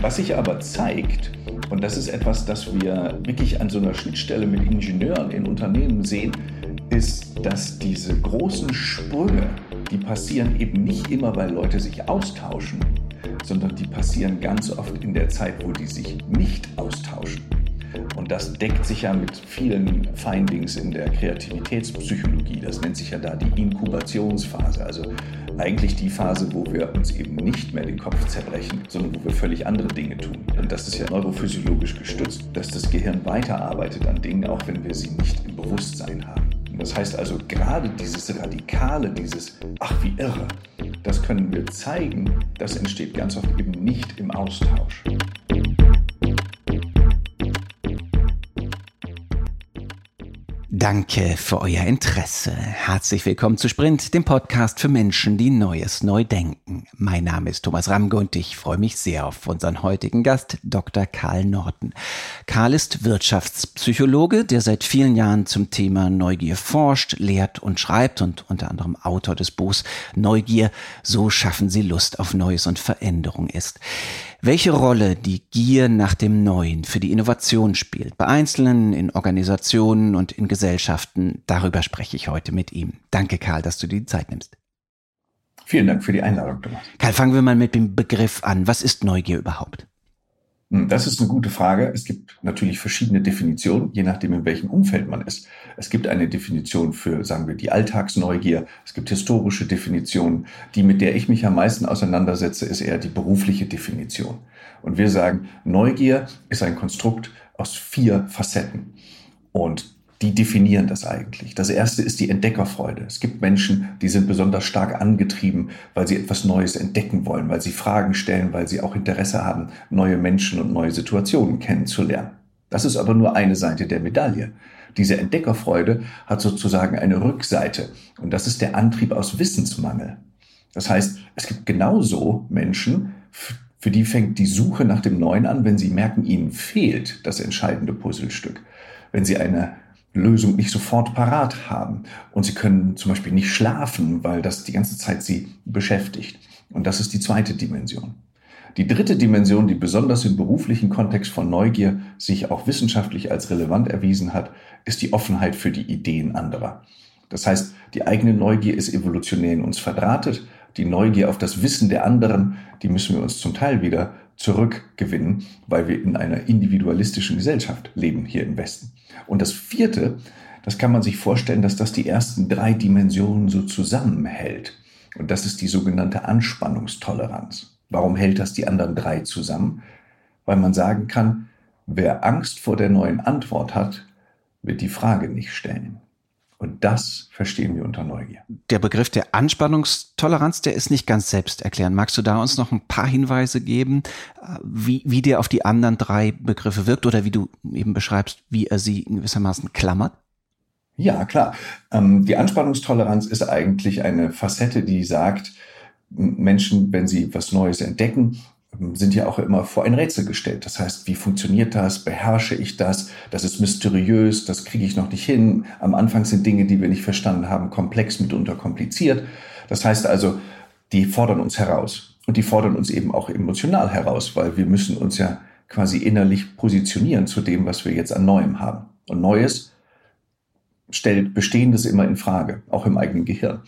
Was sich aber zeigt, und das ist etwas, das wir wirklich an so einer Schnittstelle mit Ingenieuren in Unternehmen sehen, ist, dass diese großen Sprünge, die passieren eben nicht immer, weil Leute sich austauschen, sondern die passieren ganz oft in der Zeit, wo die sich nicht austauschen. Das deckt sich ja mit vielen Findings in der Kreativitätspsychologie. Das nennt sich ja da die Inkubationsphase. Also eigentlich die Phase, wo wir uns eben nicht mehr den Kopf zerbrechen, sondern wo wir völlig andere Dinge tun. Und das ist ja neurophysiologisch gestützt, dass das Gehirn weiterarbeitet an Dingen, auch wenn wir sie nicht im Bewusstsein haben. Das heißt also, gerade dieses Radikale, dieses Ach, wie irre, das können wir zeigen, das entsteht ganz oft eben nicht im Austausch. Danke für euer Interesse. Herzlich willkommen zu Sprint, dem Podcast für Menschen, die Neues neu denken. Mein Name ist Thomas Ramge und ich freue mich sehr auf unseren heutigen Gast, Dr. Karl Norton. Karl ist Wirtschaftspsychologe, der seit vielen Jahren zum Thema Neugier forscht, lehrt und schreibt und unter anderem Autor des Buchs Neugier, so schaffen Sie Lust auf Neues und Veränderung ist welche Rolle die Gier nach dem Neuen für die Innovation spielt, bei Einzelnen, in Organisationen und in Gesellschaften, darüber spreche ich heute mit ihm. Danke, Karl, dass du dir die Zeit nimmst. Vielen Dank für die Einladung, Thomas. Karl, fangen wir mal mit dem Begriff an. Was ist Neugier überhaupt? Hm, das ist eine gute Frage. Es gibt natürlich verschiedene Definitionen, je nachdem, in welchem Umfeld man ist. Es gibt eine Definition für, sagen wir, die Alltagsneugier. Es gibt historische Definitionen. Die, mit der ich mich am meisten auseinandersetze, ist eher die berufliche Definition. Und wir sagen, Neugier ist ein Konstrukt aus vier Facetten. Und die definieren das eigentlich. Das erste ist die Entdeckerfreude. Es gibt Menschen, die sind besonders stark angetrieben, weil sie etwas Neues entdecken wollen, weil sie Fragen stellen, weil sie auch Interesse haben, neue Menschen und neue Situationen kennenzulernen. Das ist aber nur eine Seite der Medaille. Diese Entdeckerfreude hat sozusagen eine Rückseite und das ist der Antrieb aus Wissensmangel. Das heißt, es gibt genauso Menschen, für die fängt die Suche nach dem Neuen an, wenn sie merken, ihnen fehlt das entscheidende Puzzlestück. Wenn sie eine Lösung nicht sofort parat haben. Und sie können zum Beispiel nicht schlafen, weil das die ganze Zeit sie beschäftigt. Und das ist die zweite Dimension. Die dritte Dimension, die besonders im beruflichen Kontext von Neugier sich auch wissenschaftlich als relevant erwiesen hat, ist die Offenheit für die Ideen anderer. Das heißt, die eigene Neugier ist evolutionär in uns verdrahtet. Die Neugier auf das Wissen der anderen, die müssen wir uns zum Teil wieder zurückgewinnen, weil wir in einer individualistischen Gesellschaft leben hier im Westen. Und das vierte, das kann man sich vorstellen, dass das die ersten drei Dimensionen so zusammenhält. Und das ist die sogenannte Anspannungstoleranz. Warum hält das die anderen drei zusammen? Weil man sagen kann, wer Angst vor der neuen Antwort hat, wird die Frage nicht stellen. Und das verstehen wir unter Neugier. Der Begriff der Anspannungstoleranz, der ist nicht ganz selbst erklären. Magst du da uns noch ein paar Hinweise geben, wie, wie der auf die anderen drei Begriffe wirkt oder wie du eben beschreibst, wie er sie gewissermaßen klammert? Ja, klar. Ähm, die Anspannungstoleranz ist eigentlich eine Facette, die sagt, Menschen, wenn sie was Neues entdecken, sind ja auch immer vor ein Rätsel gestellt. Das heißt, wie funktioniert das? Beherrsche ich das? Das ist mysteriös, das kriege ich noch nicht hin. Am Anfang sind Dinge, die wir nicht verstanden haben, komplex, mitunter kompliziert. Das heißt also, die fordern uns heraus. Und die fordern uns eben auch emotional heraus, weil wir müssen uns ja quasi innerlich positionieren zu dem, was wir jetzt an Neuem haben. Und Neues stellt Bestehendes immer in Frage, auch im eigenen Gehirn.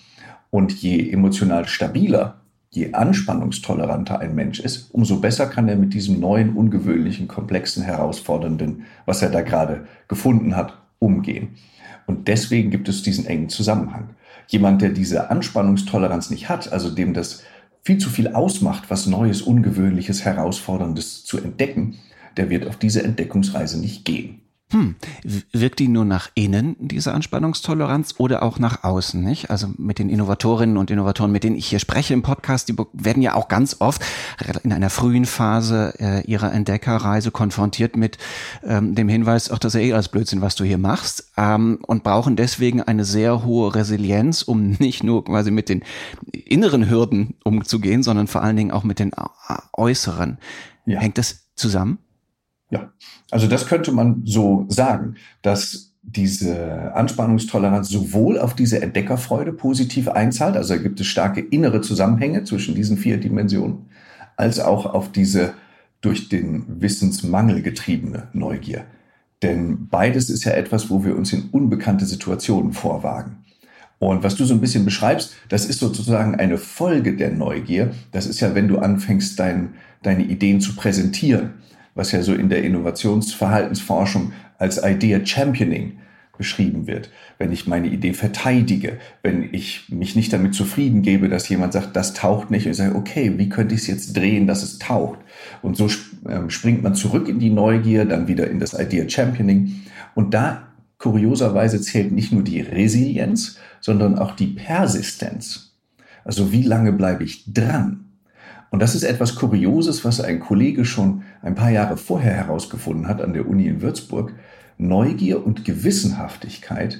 Und je emotional stabiler je anspannungstoleranter ein Mensch ist, umso besser kann er mit diesem neuen, ungewöhnlichen, komplexen, herausfordernden, was er da gerade gefunden hat, umgehen. Und deswegen gibt es diesen engen Zusammenhang. Jemand, der diese Anspannungstoleranz nicht hat, also dem das viel zu viel ausmacht, was Neues, Ungewöhnliches, Herausforderndes zu entdecken, der wird auf diese Entdeckungsreise nicht gehen. Hm, wirkt die nur nach innen, diese Anspannungstoleranz, oder auch nach außen, nicht? Also mit den Innovatorinnen und Innovatoren, mit denen ich hier spreche im Podcast, die werden ja auch ganz oft in einer frühen Phase äh, ihrer Entdeckerreise konfrontiert mit ähm, dem Hinweis, ach, das ist ja eh alles Blödsinn, was du hier machst, ähm, und brauchen deswegen eine sehr hohe Resilienz, um nicht nur quasi mit den inneren Hürden umzugehen, sondern vor allen Dingen auch mit den äußeren. Ja. Hängt das zusammen? Ja, also das könnte man so sagen, dass diese Anspannungstoleranz sowohl auf diese Entdeckerfreude positiv einzahlt, also gibt es starke innere Zusammenhänge zwischen diesen vier Dimensionen, als auch auf diese durch den Wissensmangel getriebene Neugier. Denn beides ist ja etwas, wo wir uns in unbekannte Situationen vorwagen. Und was du so ein bisschen beschreibst, das ist sozusagen eine Folge der Neugier. Das ist ja, wenn du anfängst, dein, deine Ideen zu präsentieren, was ja so in der Innovationsverhaltensforschung als Idea Championing beschrieben wird. Wenn ich meine Idee verteidige, wenn ich mich nicht damit zufrieden gebe, dass jemand sagt, das taucht nicht, und ich sage, okay, wie könnte ich es jetzt drehen, dass es taucht? Und so ähm, springt man zurück in die Neugier, dann wieder in das Idea Championing. Und da kurioserweise zählt nicht nur die Resilienz, sondern auch die Persistenz. Also wie lange bleibe ich dran? Und das ist etwas Kurioses, was ein Kollege schon ein paar Jahre vorher herausgefunden hat an der Uni in Würzburg. Neugier und Gewissenhaftigkeit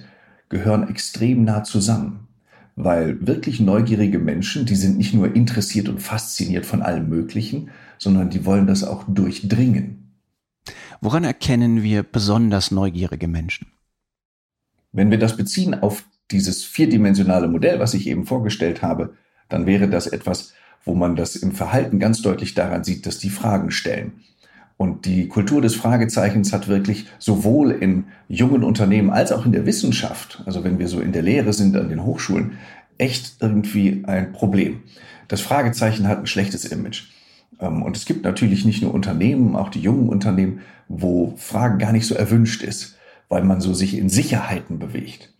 gehören extrem nah zusammen. Weil wirklich neugierige Menschen, die sind nicht nur interessiert und fasziniert von allem Möglichen, sondern die wollen das auch durchdringen. Woran erkennen wir besonders neugierige Menschen? Wenn wir das beziehen auf dieses vierdimensionale Modell, was ich eben vorgestellt habe, dann wäre das etwas, wo man das im Verhalten ganz deutlich daran sieht, dass die Fragen stellen. Und die Kultur des Fragezeichens hat wirklich sowohl in jungen Unternehmen als auch in der Wissenschaft, also wenn wir so in der Lehre sind an den Hochschulen, echt irgendwie ein Problem. Das Fragezeichen hat ein schlechtes Image. Ähm, und es gibt natürlich nicht nur Unternehmen, auch die jungen Unternehmen, wo Fragen gar nicht so erwünscht ist, weil man so sich in Sicherheiten bewegt.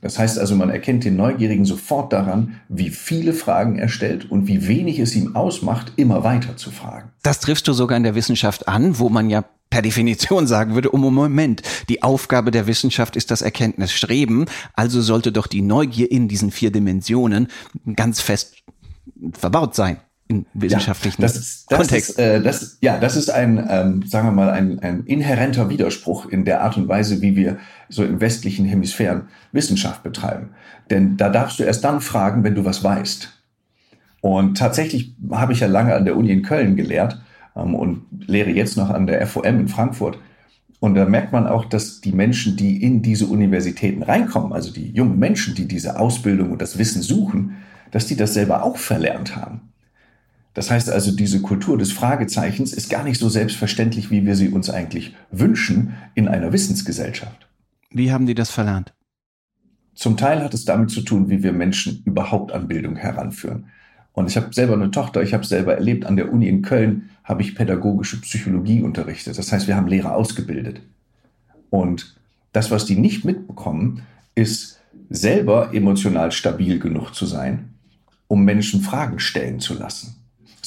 Das heißt also, man erkennt den Neugierigen sofort daran, wie viele Fragen er stellt und wie wenig es ihm ausmacht, immer weiter zu fragen. Das triffst du sogar in der Wissenschaft an, wo man ja per Definition sagen würde, um Moment, die Aufgabe der Wissenschaft ist das Erkenntnisstreben, also sollte doch die Neugier in diesen vier Dimensionen ganz fest verbaut sein in wissenschaftlichen ja, das ist, das Kontext. Ist, äh, das, ja, das ist ein, ähm, sagen wir mal, ein, ein inhärenter Widerspruch in der Art und Weise, wie wir so im westlichen Hemisphären Wissenschaft betreiben. Denn da darfst du erst dann fragen, wenn du was weißt. Und tatsächlich habe ich ja lange an der Uni in Köln gelehrt ähm, und lehre jetzt noch an der FOM in Frankfurt. Und da merkt man auch, dass die Menschen, die in diese Universitäten reinkommen, also die jungen Menschen, die diese Ausbildung und das Wissen suchen, dass die das selber auch verlernt haben. Das heißt also, diese Kultur des Fragezeichens ist gar nicht so selbstverständlich, wie wir sie uns eigentlich wünschen in einer Wissensgesellschaft. Wie haben die das verlernt? Zum Teil hat es damit zu tun, wie wir Menschen überhaupt an Bildung heranführen. Und ich habe selber eine Tochter, ich habe selber erlebt, an der Uni in Köln habe ich pädagogische Psychologie unterrichtet. Das heißt, wir haben Lehrer ausgebildet. Und das, was die nicht mitbekommen, ist selber emotional stabil genug zu sein, um Menschen Fragen stellen zu lassen.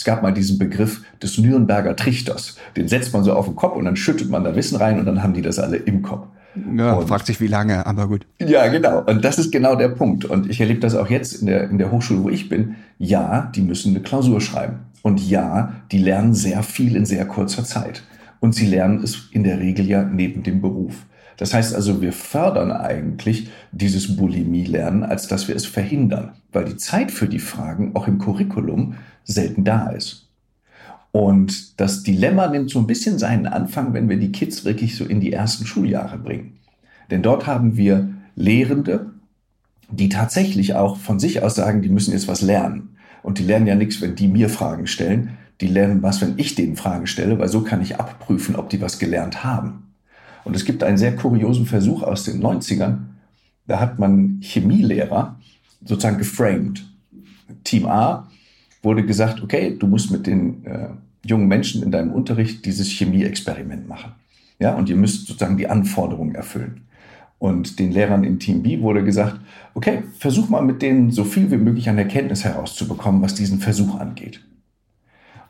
Es gab mal diesen Begriff des Nürnberger Trichters. Den setzt man so auf den Kopf und dann schüttet man da Wissen rein und dann haben die das alle im Kopf. Ja, und, fragt sich wie lange, aber gut. Ja, genau. Und das ist genau der Punkt. Und ich erlebe das auch jetzt in der, in der Hochschule, wo ich bin. Ja, die müssen eine Klausur schreiben. Und ja, die lernen sehr viel in sehr kurzer Zeit. Und sie lernen es in der Regel ja neben dem Beruf. Das heißt also, wir fördern eigentlich dieses Bulimie-Lernen, als dass wir es verhindern, weil die Zeit für die Fragen auch im Curriculum selten da ist. Und das Dilemma nimmt so ein bisschen seinen Anfang, wenn wir die Kids wirklich so in die ersten Schuljahre bringen. Denn dort haben wir Lehrende, die tatsächlich auch von sich aus sagen, die müssen jetzt was lernen. Und die lernen ja nichts, wenn die mir Fragen stellen. Die lernen was, wenn ich denen Fragen stelle, weil so kann ich abprüfen, ob die was gelernt haben. Und es gibt einen sehr kuriosen Versuch aus den 90ern. Da hat man Chemielehrer sozusagen geframed. Team A wurde gesagt, okay, du musst mit den äh, jungen Menschen in deinem Unterricht dieses Chemieexperiment machen. Ja, und ihr müsst sozusagen die Anforderungen erfüllen. Und den Lehrern in Team B wurde gesagt, okay, versuch mal mit denen so viel wie möglich an Erkenntnis herauszubekommen, was diesen Versuch angeht.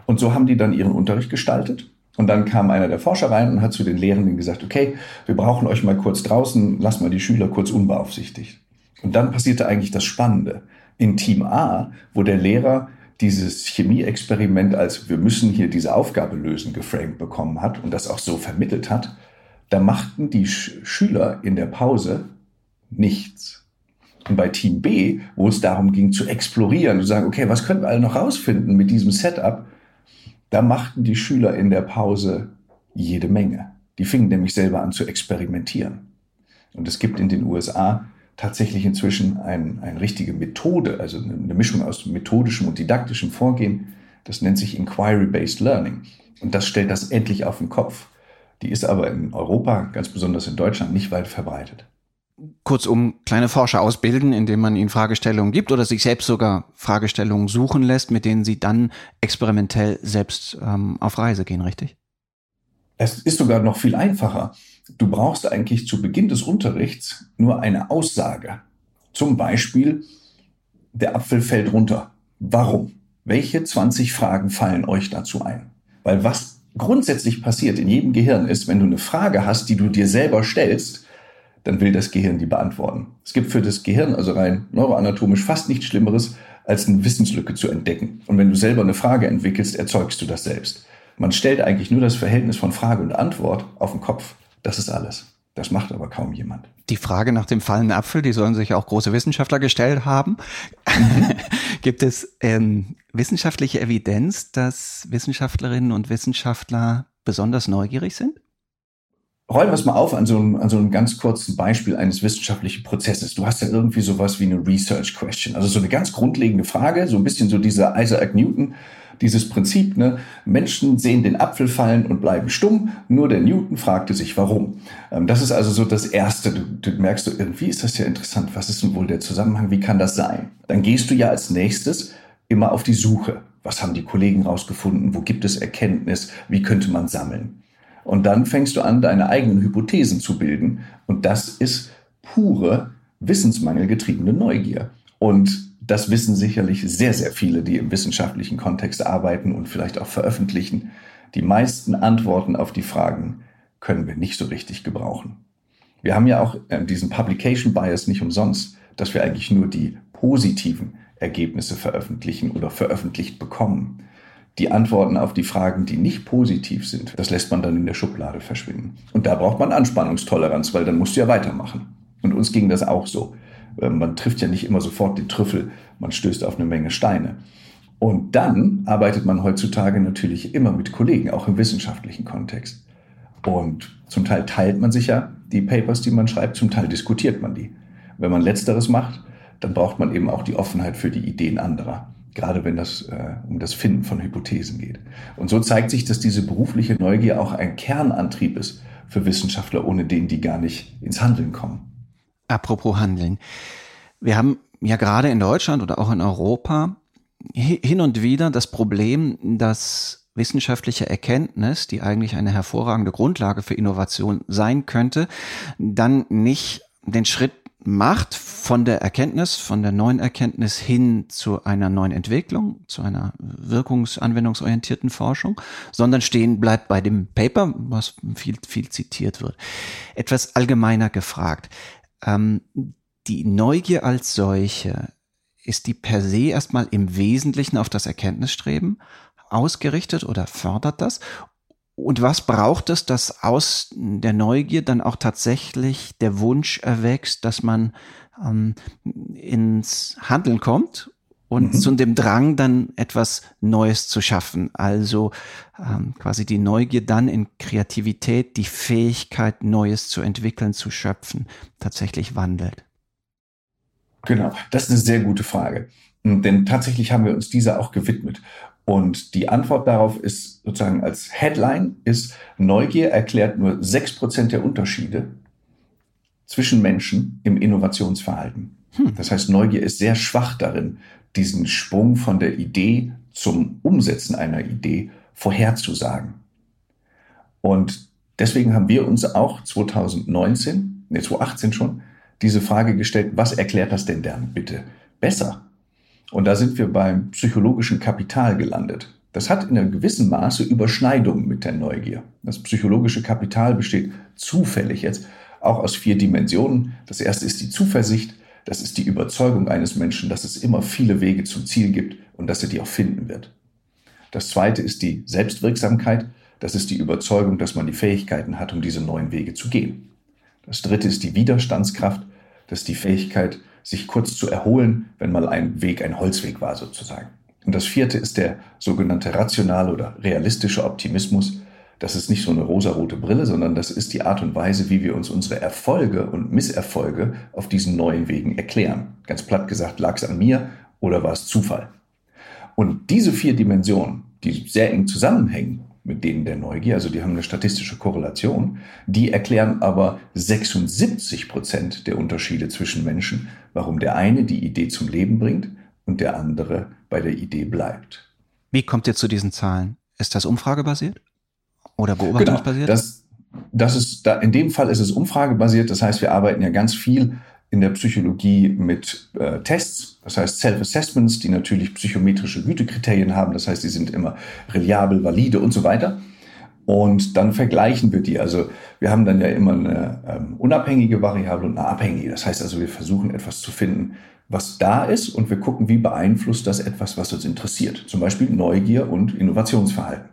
Und so haben die dann ihren Unterricht gestaltet. Und dann kam einer der Forscher rein und hat zu den Lehrenden gesagt, okay, wir brauchen euch mal kurz draußen, lasst mal die Schüler kurz unbeaufsichtigt. Und dann passierte eigentlich das Spannende. In Team A, wo der Lehrer dieses Chemieexperiment als wir müssen hier diese Aufgabe lösen geframed bekommen hat und das auch so vermittelt hat, da machten die Sch Schüler in der Pause nichts. Und bei Team B, wo es darum ging zu explorieren, zu sagen, okay, was können wir alle noch rausfinden mit diesem Setup, da machten die Schüler in der Pause jede Menge. Die fingen nämlich selber an zu experimentieren. Und es gibt in den USA tatsächlich inzwischen ein, eine richtige Methode, also eine Mischung aus methodischem und didaktischem Vorgehen. Das nennt sich Inquiry-Based Learning. Und das stellt das endlich auf den Kopf. Die ist aber in Europa, ganz besonders in Deutschland, nicht weit verbreitet. Kurzum, kleine Forscher ausbilden, indem man ihnen Fragestellungen gibt oder sich selbst sogar Fragestellungen suchen lässt, mit denen sie dann experimentell selbst ähm, auf Reise gehen, richtig? Es ist sogar noch viel einfacher. Du brauchst eigentlich zu Beginn des Unterrichts nur eine Aussage. Zum Beispiel, der Apfel fällt runter. Warum? Welche 20 Fragen fallen euch dazu ein? Weil was grundsätzlich passiert in jedem Gehirn ist, wenn du eine Frage hast, die du dir selber stellst, dann will das Gehirn die beantworten. Es gibt für das Gehirn, also rein neuroanatomisch, fast nichts Schlimmeres, als eine Wissenslücke zu entdecken. Und wenn du selber eine Frage entwickelst, erzeugst du das selbst. Man stellt eigentlich nur das Verhältnis von Frage und Antwort auf den Kopf. Das ist alles. Das macht aber kaum jemand. Die Frage nach dem fallenden Apfel, die sollen sich auch große Wissenschaftler gestellt haben. Mhm. Gibt es ähm, wissenschaftliche Evidenz, dass Wissenschaftlerinnen und Wissenschaftler besonders neugierig sind? Rollen wir es mal auf an so, einem, an so einem ganz kurzen Beispiel eines wissenschaftlichen Prozesses. Du hast ja irgendwie sowas wie eine Research Question, also so eine ganz grundlegende Frage, so ein bisschen so dieser Isaac Newton dieses Prinzip, ne, Menschen sehen den Apfel fallen und bleiben stumm, nur der Newton fragte sich, warum. Ähm, das ist also so das Erste. Du, du merkst, so, irgendwie ist das ja interessant. Was ist denn wohl der Zusammenhang? Wie kann das sein? Dann gehst du ja als nächstes immer auf die Suche. Was haben die Kollegen rausgefunden? Wo gibt es Erkenntnis? Wie könnte man sammeln? Und dann fängst du an, deine eigenen Hypothesen zu bilden. Und das ist pure wissensmangelgetriebene Neugier. Und das wissen sicherlich sehr, sehr viele, die im wissenschaftlichen Kontext arbeiten und vielleicht auch veröffentlichen. Die meisten Antworten auf die Fragen können wir nicht so richtig gebrauchen. Wir haben ja auch äh, diesen Publication Bias nicht umsonst, dass wir eigentlich nur die positiven Ergebnisse veröffentlichen oder veröffentlicht bekommen. Die Antworten auf die Fragen, die nicht positiv sind, das lässt man dann in der Schublade verschwinden. Und da braucht man Anspannungstoleranz, weil dann musst du ja weitermachen. Und uns ging das auch so. Äh, man trifft ja nicht immer sofort den Trüffel, man stößt auf eine Menge Steine. Und dann arbeitet man heutzutage natürlich immer mit Kollegen, auch im wissenschaftlichen Kontext. Und zum Teil teilt man sich ja die Papers, die man schreibt, zum Teil diskutiert man die. Wenn man letzteres macht, dann braucht man eben auch die Offenheit für die Ideen anderer, gerade wenn das äh, um das Finden von Hypothesen geht. Und so zeigt sich, dass diese berufliche Neugier auch ein Kernantrieb ist für Wissenschaftler, ohne den die gar nicht ins Handeln kommen. Apropos Handeln. Wir haben ja gerade in Deutschland oder auch in Europa hin und wieder das Problem, dass wissenschaftliche Erkenntnis, die eigentlich eine hervorragende Grundlage für Innovation sein könnte, dann nicht den Schritt macht von der Erkenntnis, von der neuen Erkenntnis hin zu einer neuen Entwicklung, zu einer wirkungsanwendungsorientierten Forschung, sondern stehen bleibt bei dem Paper, was viel, viel zitiert wird. Etwas allgemeiner gefragt. Ähm, die Neugier als solche, ist die per se erstmal im Wesentlichen auf das Erkenntnisstreben ausgerichtet oder fördert das? Und was braucht es, dass aus der Neugier dann auch tatsächlich der Wunsch erwächst, dass man ähm, ins Handeln kommt und mhm. zu dem Drang dann etwas Neues zu schaffen. Also ähm, quasi die Neugier dann in Kreativität, die Fähigkeit, Neues zu entwickeln, zu schöpfen, tatsächlich wandelt. Genau, das ist eine sehr gute Frage. Denn tatsächlich haben wir uns dieser auch gewidmet. Und die Antwort darauf ist sozusagen als Headline ist, Neugier erklärt nur sechs Prozent der Unterschiede zwischen Menschen im Innovationsverhalten. Hm. Das heißt, Neugier ist sehr schwach darin, diesen Sprung von der Idee zum Umsetzen einer Idee vorherzusagen. Und deswegen haben wir uns auch 2019, ne 2018 schon, diese Frage gestellt, was erklärt das denn dann bitte besser? Und da sind wir beim psychologischen Kapital gelandet. Das hat in einem gewissen Maße Überschneidungen mit der Neugier. Das psychologische Kapital besteht zufällig jetzt auch aus vier Dimensionen. Das erste ist die Zuversicht, das ist die Überzeugung eines Menschen, dass es immer viele Wege zum Ziel gibt und dass er die auch finden wird. Das zweite ist die Selbstwirksamkeit. Das ist die Überzeugung, dass man die Fähigkeiten hat, um diese neuen Wege zu gehen. Das dritte ist die Widerstandskraft. Das ist die Fähigkeit, sich kurz zu erholen, wenn mal ein Weg ein Holzweg war sozusagen. Und das vierte ist der sogenannte rationale oder realistische Optimismus. Das ist nicht so eine rosarote Brille, sondern das ist die Art und Weise, wie wir uns unsere Erfolge und Misserfolge auf diesen neuen Wegen erklären. Ganz platt gesagt, lag es an mir oder war es Zufall? Und diese vier Dimensionen, die sehr eng zusammenhängen, mit denen der Neugier, also die haben eine statistische Korrelation, die erklären aber 76 Prozent der Unterschiede zwischen Menschen, warum der eine die Idee zum Leben bringt und der andere bei der Idee bleibt. Wie kommt ihr zu diesen Zahlen? Ist das umfragebasiert oder beobachtungsbasiert? Genau, das, das ist da, in dem Fall ist es umfragebasiert. Das heißt, wir arbeiten ja ganz viel in der Psychologie mit äh, Tests, das heißt Self-Assessments, die natürlich psychometrische Gütekriterien haben, das heißt, die sind immer reliabel, valide und so weiter. Und dann vergleichen wir die. Also wir haben dann ja immer eine ähm, unabhängige Variable und eine abhängige. Das heißt also, wir versuchen etwas zu finden, was da ist und wir gucken, wie beeinflusst das etwas, was uns interessiert. Zum Beispiel Neugier und Innovationsverhalten.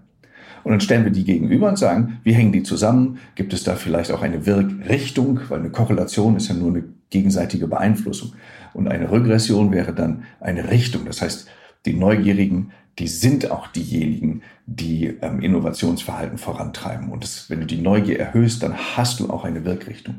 Und dann stellen wir die gegenüber und sagen, wie hängen die zusammen? Gibt es da vielleicht auch eine Wirkrichtung? Weil eine Korrelation ist ja nur eine gegenseitige Beeinflussung. Und eine Regression wäre dann eine Richtung. Das heißt, die Neugierigen, die sind auch diejenigen, die ähm, Innovationsverhalten vorantreiben. Und das, wenn du die Neugier erhöhst, dann hast du auch eine Wirkrichtung.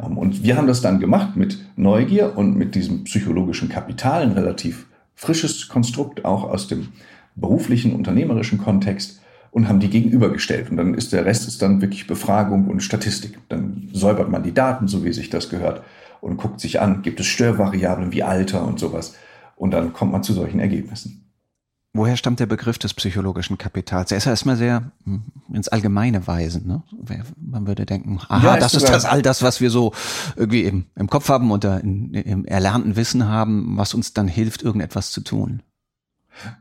Ähm, und wir haben das dann gemacht mit Neugier und mit diesem psychologischen Kapital, ein relativ frisches Konstrukt, auch aus dem beruflichen, unternehmerischen Kontext und haben die gegenübergestellt. Und dann ist der Rest ist dann wirklich Befragung und Statistik. Dann säubert man die Daten, so wie sich das gehört, und guckt sich an, gibt es Störvariablen wie Alter und sowas. Und dann kommt man zu solchen Ergebnissen. Woher stammt der Begriff des psychologischen Kapitals? Er ist ja erstmal sehr hm, ins Allgemeine weisend. Ne? Man würde denken, aha, ja, das ist das all das, was wir so irgendwie im, im Kopf haben oder in, im erlernten Wissen haben, was uns dann hilft, irgendetwas zu tun.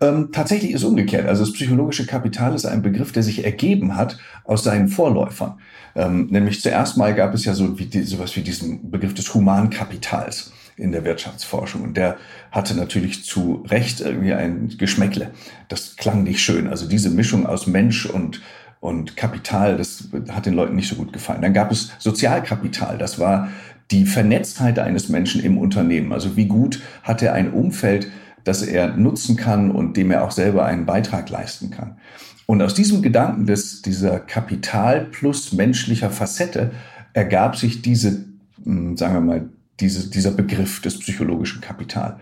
Ähm, tatsächlich ist umgekehrt. Also das psychologische Kapital ist ein Begriff, der sich ergeben hat aus seinen Vorläufern. Ähm, nämlich zuerst mal gab es ja so wie die, sowas wie diesen Begriff des Humankapitals in der Wirtschaftsforschung. Und der hatte natürlich zu Recht irgendwie ein Geschmäckle. Das klang nicht schön. Also diese Mischung aus Mensch und und Kapital, das hat den Leuten nicht so gut gefallen. Dann gab es Sozialkapital. Das war die Vernetztheit eines Menschen im Unternehmen. Also wie gut hat er ein Umfeld, das er nutzen kann und dem er auch selber einen Beitrag leisten kann. Und aus diesem Gedanken des, dieser Kapital plus menschlicher Facette ergab sich diese, hm, sagen wir mal, diese, dieser Begriff des psychologischen Kapital.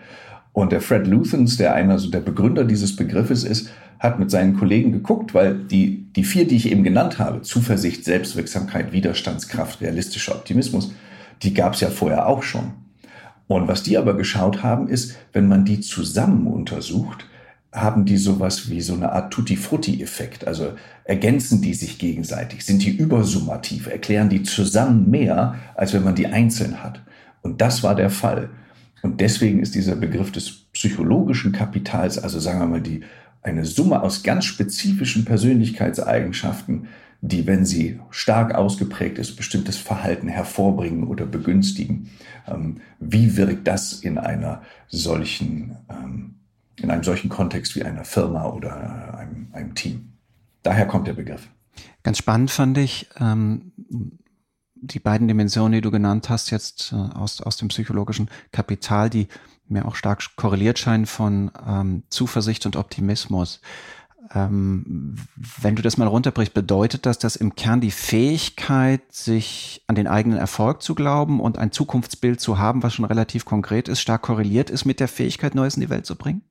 Und der Fred Luthans, der einer so der Begründer dieses Begriffes ist, hat mit seinen Kollegen geguckt, weil die, die vier, die ich eben genannt habe, Zuversicht, Selbstwirksamkeit, Widerstandskraft, realistischer Optimismus, die gab es ja vorher auch schon. Und was die aber geschaut haben, ist, wenn man die zusammen untersucht, haben die sowas wie so eine Art Tutti-Frutti-Effekt. Also ergänzen die sich gegenseitig, sind die übersummativ, erklären die zusammen mehr, als wenn man die einzeln hat. Und das war der Fall. Und deswegen ist dieser Begriff des psychologischen Kapitals, also sagen wir mal die, eine Summe aus ganz spezifischen Persönlichkeitseigenschaften, die, wenn sie stark ausgeprägt ist, bestimmtes Verhalten hervorbringen oder begünstigen. Ähm, wie wirkt das in einer solchen, ähm, in einem solchen Kontext wie einer Firma oder einem, einem Team? Daher kommt der Begriff. Ganz spannend fand ich, ähm, die beiden Dimensionen, die du genannt hast, jetzt äh, aus, aus dem psychologischen Kapital, die mir auch stark korreliert scheinen von ähm, Zuversicht und Optimismus. Ähm, wenn du das mal runterbrichst, bedeutet das, dass im Kern die Fähigkeit, sich an den eigenen Erfolg zu glauben und ein Zukunftsbild zu haben, was schon relativ konkret ist, stark korreliert ist mit der Fähigkeit, Neues in die Welt zu bringen?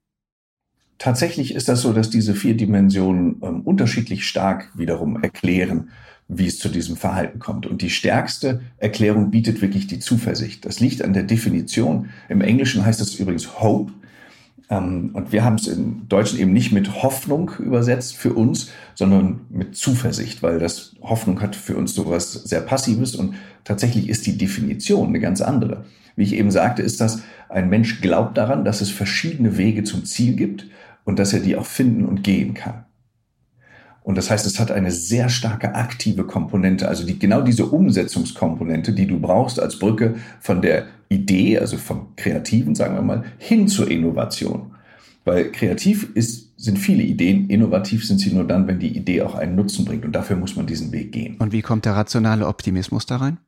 Tatsächlich ist das so, dass diese vier Dimensionen ähm, unterschiedlich stark wiederum erklären, wie es zu diesem Verhalten kommt. Und die stärkste Erklärung bietet wirklich die Zuversicht. Das liegt an der Definition. Im Englischen heißt das übrigens Hope. Ähm, und wir haben es im Deutschen eben nicht mit Hoffnung übersetzt für uns, sondern mit Zuversicht, weil das Hoffnung hat für uns sowas sehr Passives und tatsächlich ist die Definition eine ganz andere. Wie ich eben sagte, ist das, ein Mensch glaubt daran, dass es verschiedene Wege zum Ziel gibt und dass er die auch finden und gehen kann. Und das heißt, es hat eine sehr starke aktive Komponente, also die, genau diese Umsetzungskomponente, die du brauchst als Brücke von der Idee, also vom Kreativen, sagen wir mal, hin zur Innovation. Weil kreativ ist, sind viele Ideen, innovativ sind sie nur dann, wenn die Idee auch einen Nutzen bringt. Und dafür muss man diesen Weg gehen. Und wie kommt der rationale Optimismus da rein?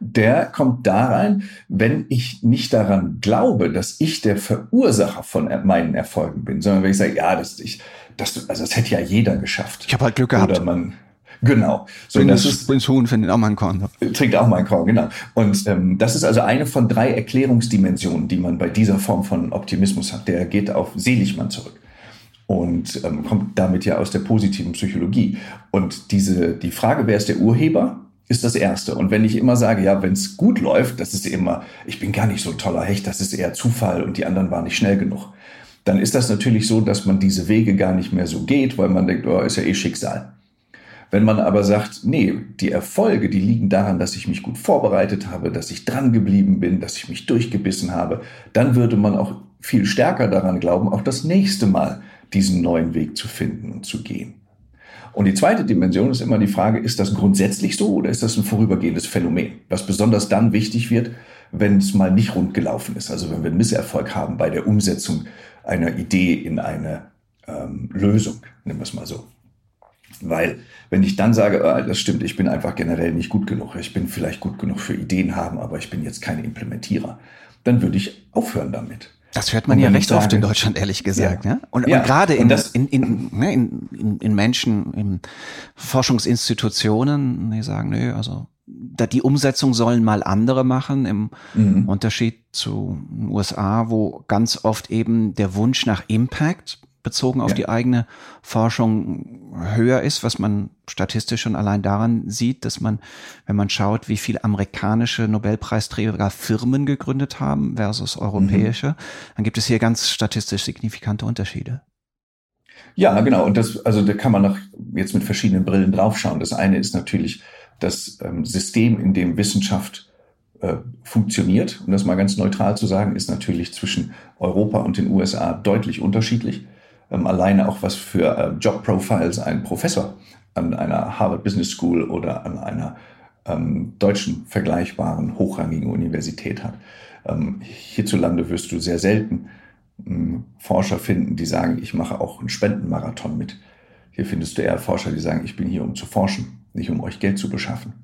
Der kommt da rein, wenn ich nicht daran glaube, dass ich der Verursacher von meinen Erfolgen bin, sondern wenn ich sage, ja, das, ich, das, also das hätte ja jeder geschafft. Ich habe halt Glück gehabt. Oder man, Genau. So, Wenn das ist, ins Huhn findet auch mal ein Korn. Trinkt auch mal ein Korn, genau. Und ähm, das ist also eine von drei Erklärungsdimensionen, die man bei dieser Form von Optimismus hat. Der geht auf Seligmann zurück. und ähm, kommt damit ja aus der positiven Psychologie. Und diese, die Frage, wer ist der Urheber, ist das Erste. Und wenn ich immer sage, ja, wenn es gut läuft, das ist immer, ich bin gar nicht so ein toller Hecht, das ist eher Zufall und die anderen waren nicht schnell genug, dann ist das natürlich so, dass man diese Wege gar nicht mehr so geht, weil man denkt, oh, ist ja eh Schicksal. Wenn man aber sagt, nee, die Erfolge, die liegen daran, dass ich mich gut vorbereitet habe, dass ich dran geblieben bin, dass ich mich durchgebissen habe, dann würde man auch viel stärker daran glauben, auch das nächste Mal diesen neuen Weg zu finden und zu gehen. Und die zweite Dimension ist immer die Frage, ist das grundsätzlich so oder ist das ein vorübergehendes Phänomen? Was besonders dann wichtig wird, wenn es mal nicht rund gelaufen ist. Also wenn wir einen Misserfolg haben bei der Umsetzung einer Idee in eine ähm, Lösung, nehmen wir es mal so. Weil wenn ich dann sage, oh, das stimmt, ich bin einfach generell nicht gut genug, ich bin vielleicht gut genug für Ideen haben, aber ich bin jetzt kein Implementierer, dann würde ich aufhören damit. Das hört man ja recht sage, oft in Deutschland, ehrlich gesagt. Ja. Ne? Und, ja. und gerade in, in, in, ne, in, in, in Menschen, in Forschungsinstitutionen, die sagen, nö, also die Umsetzung sollen mal andere machen, im mhm. Unterschied zu den USA, wo ganz oft eben der Wunsch nach Impact bezogen auf ja. die eigene Forschung höher ist, was man statistisch schon allein daran sieht, dass man, wenn man schaut, wie viele amerikanische Nobelpreisträger Firmen gegründet haben versus europäische, mhm. dann gibt es hier ganz statistisch signifikante Unterschiede. Ja, genau. Und das, also da kann man noch jetzt mit verschiedenen Brillen draufschauen. Das eine ist natürlich das ähm, System, in dem Wissenschaft äh, funktioniert. Um das mal ganz neutral zu sagen, ist natürlich zwischen Europa und den USA deutlich unterschiedlich ähm, alleine auch was für äh, Job-Profiles ein Professor an einer Harvard Business School oder an einer ähm, deutschen vergleichbaren hochrangigen Universität hat. Ähm, hierzulande wirst du sehr selten ähm, Forscher finden, die sagen, ich mache auch einen Spendenmarathon mit. Hier findest du eher Forscher, die sagen, ich bin hier, um zu forschen, nicht um euch Geld zu beschaffen.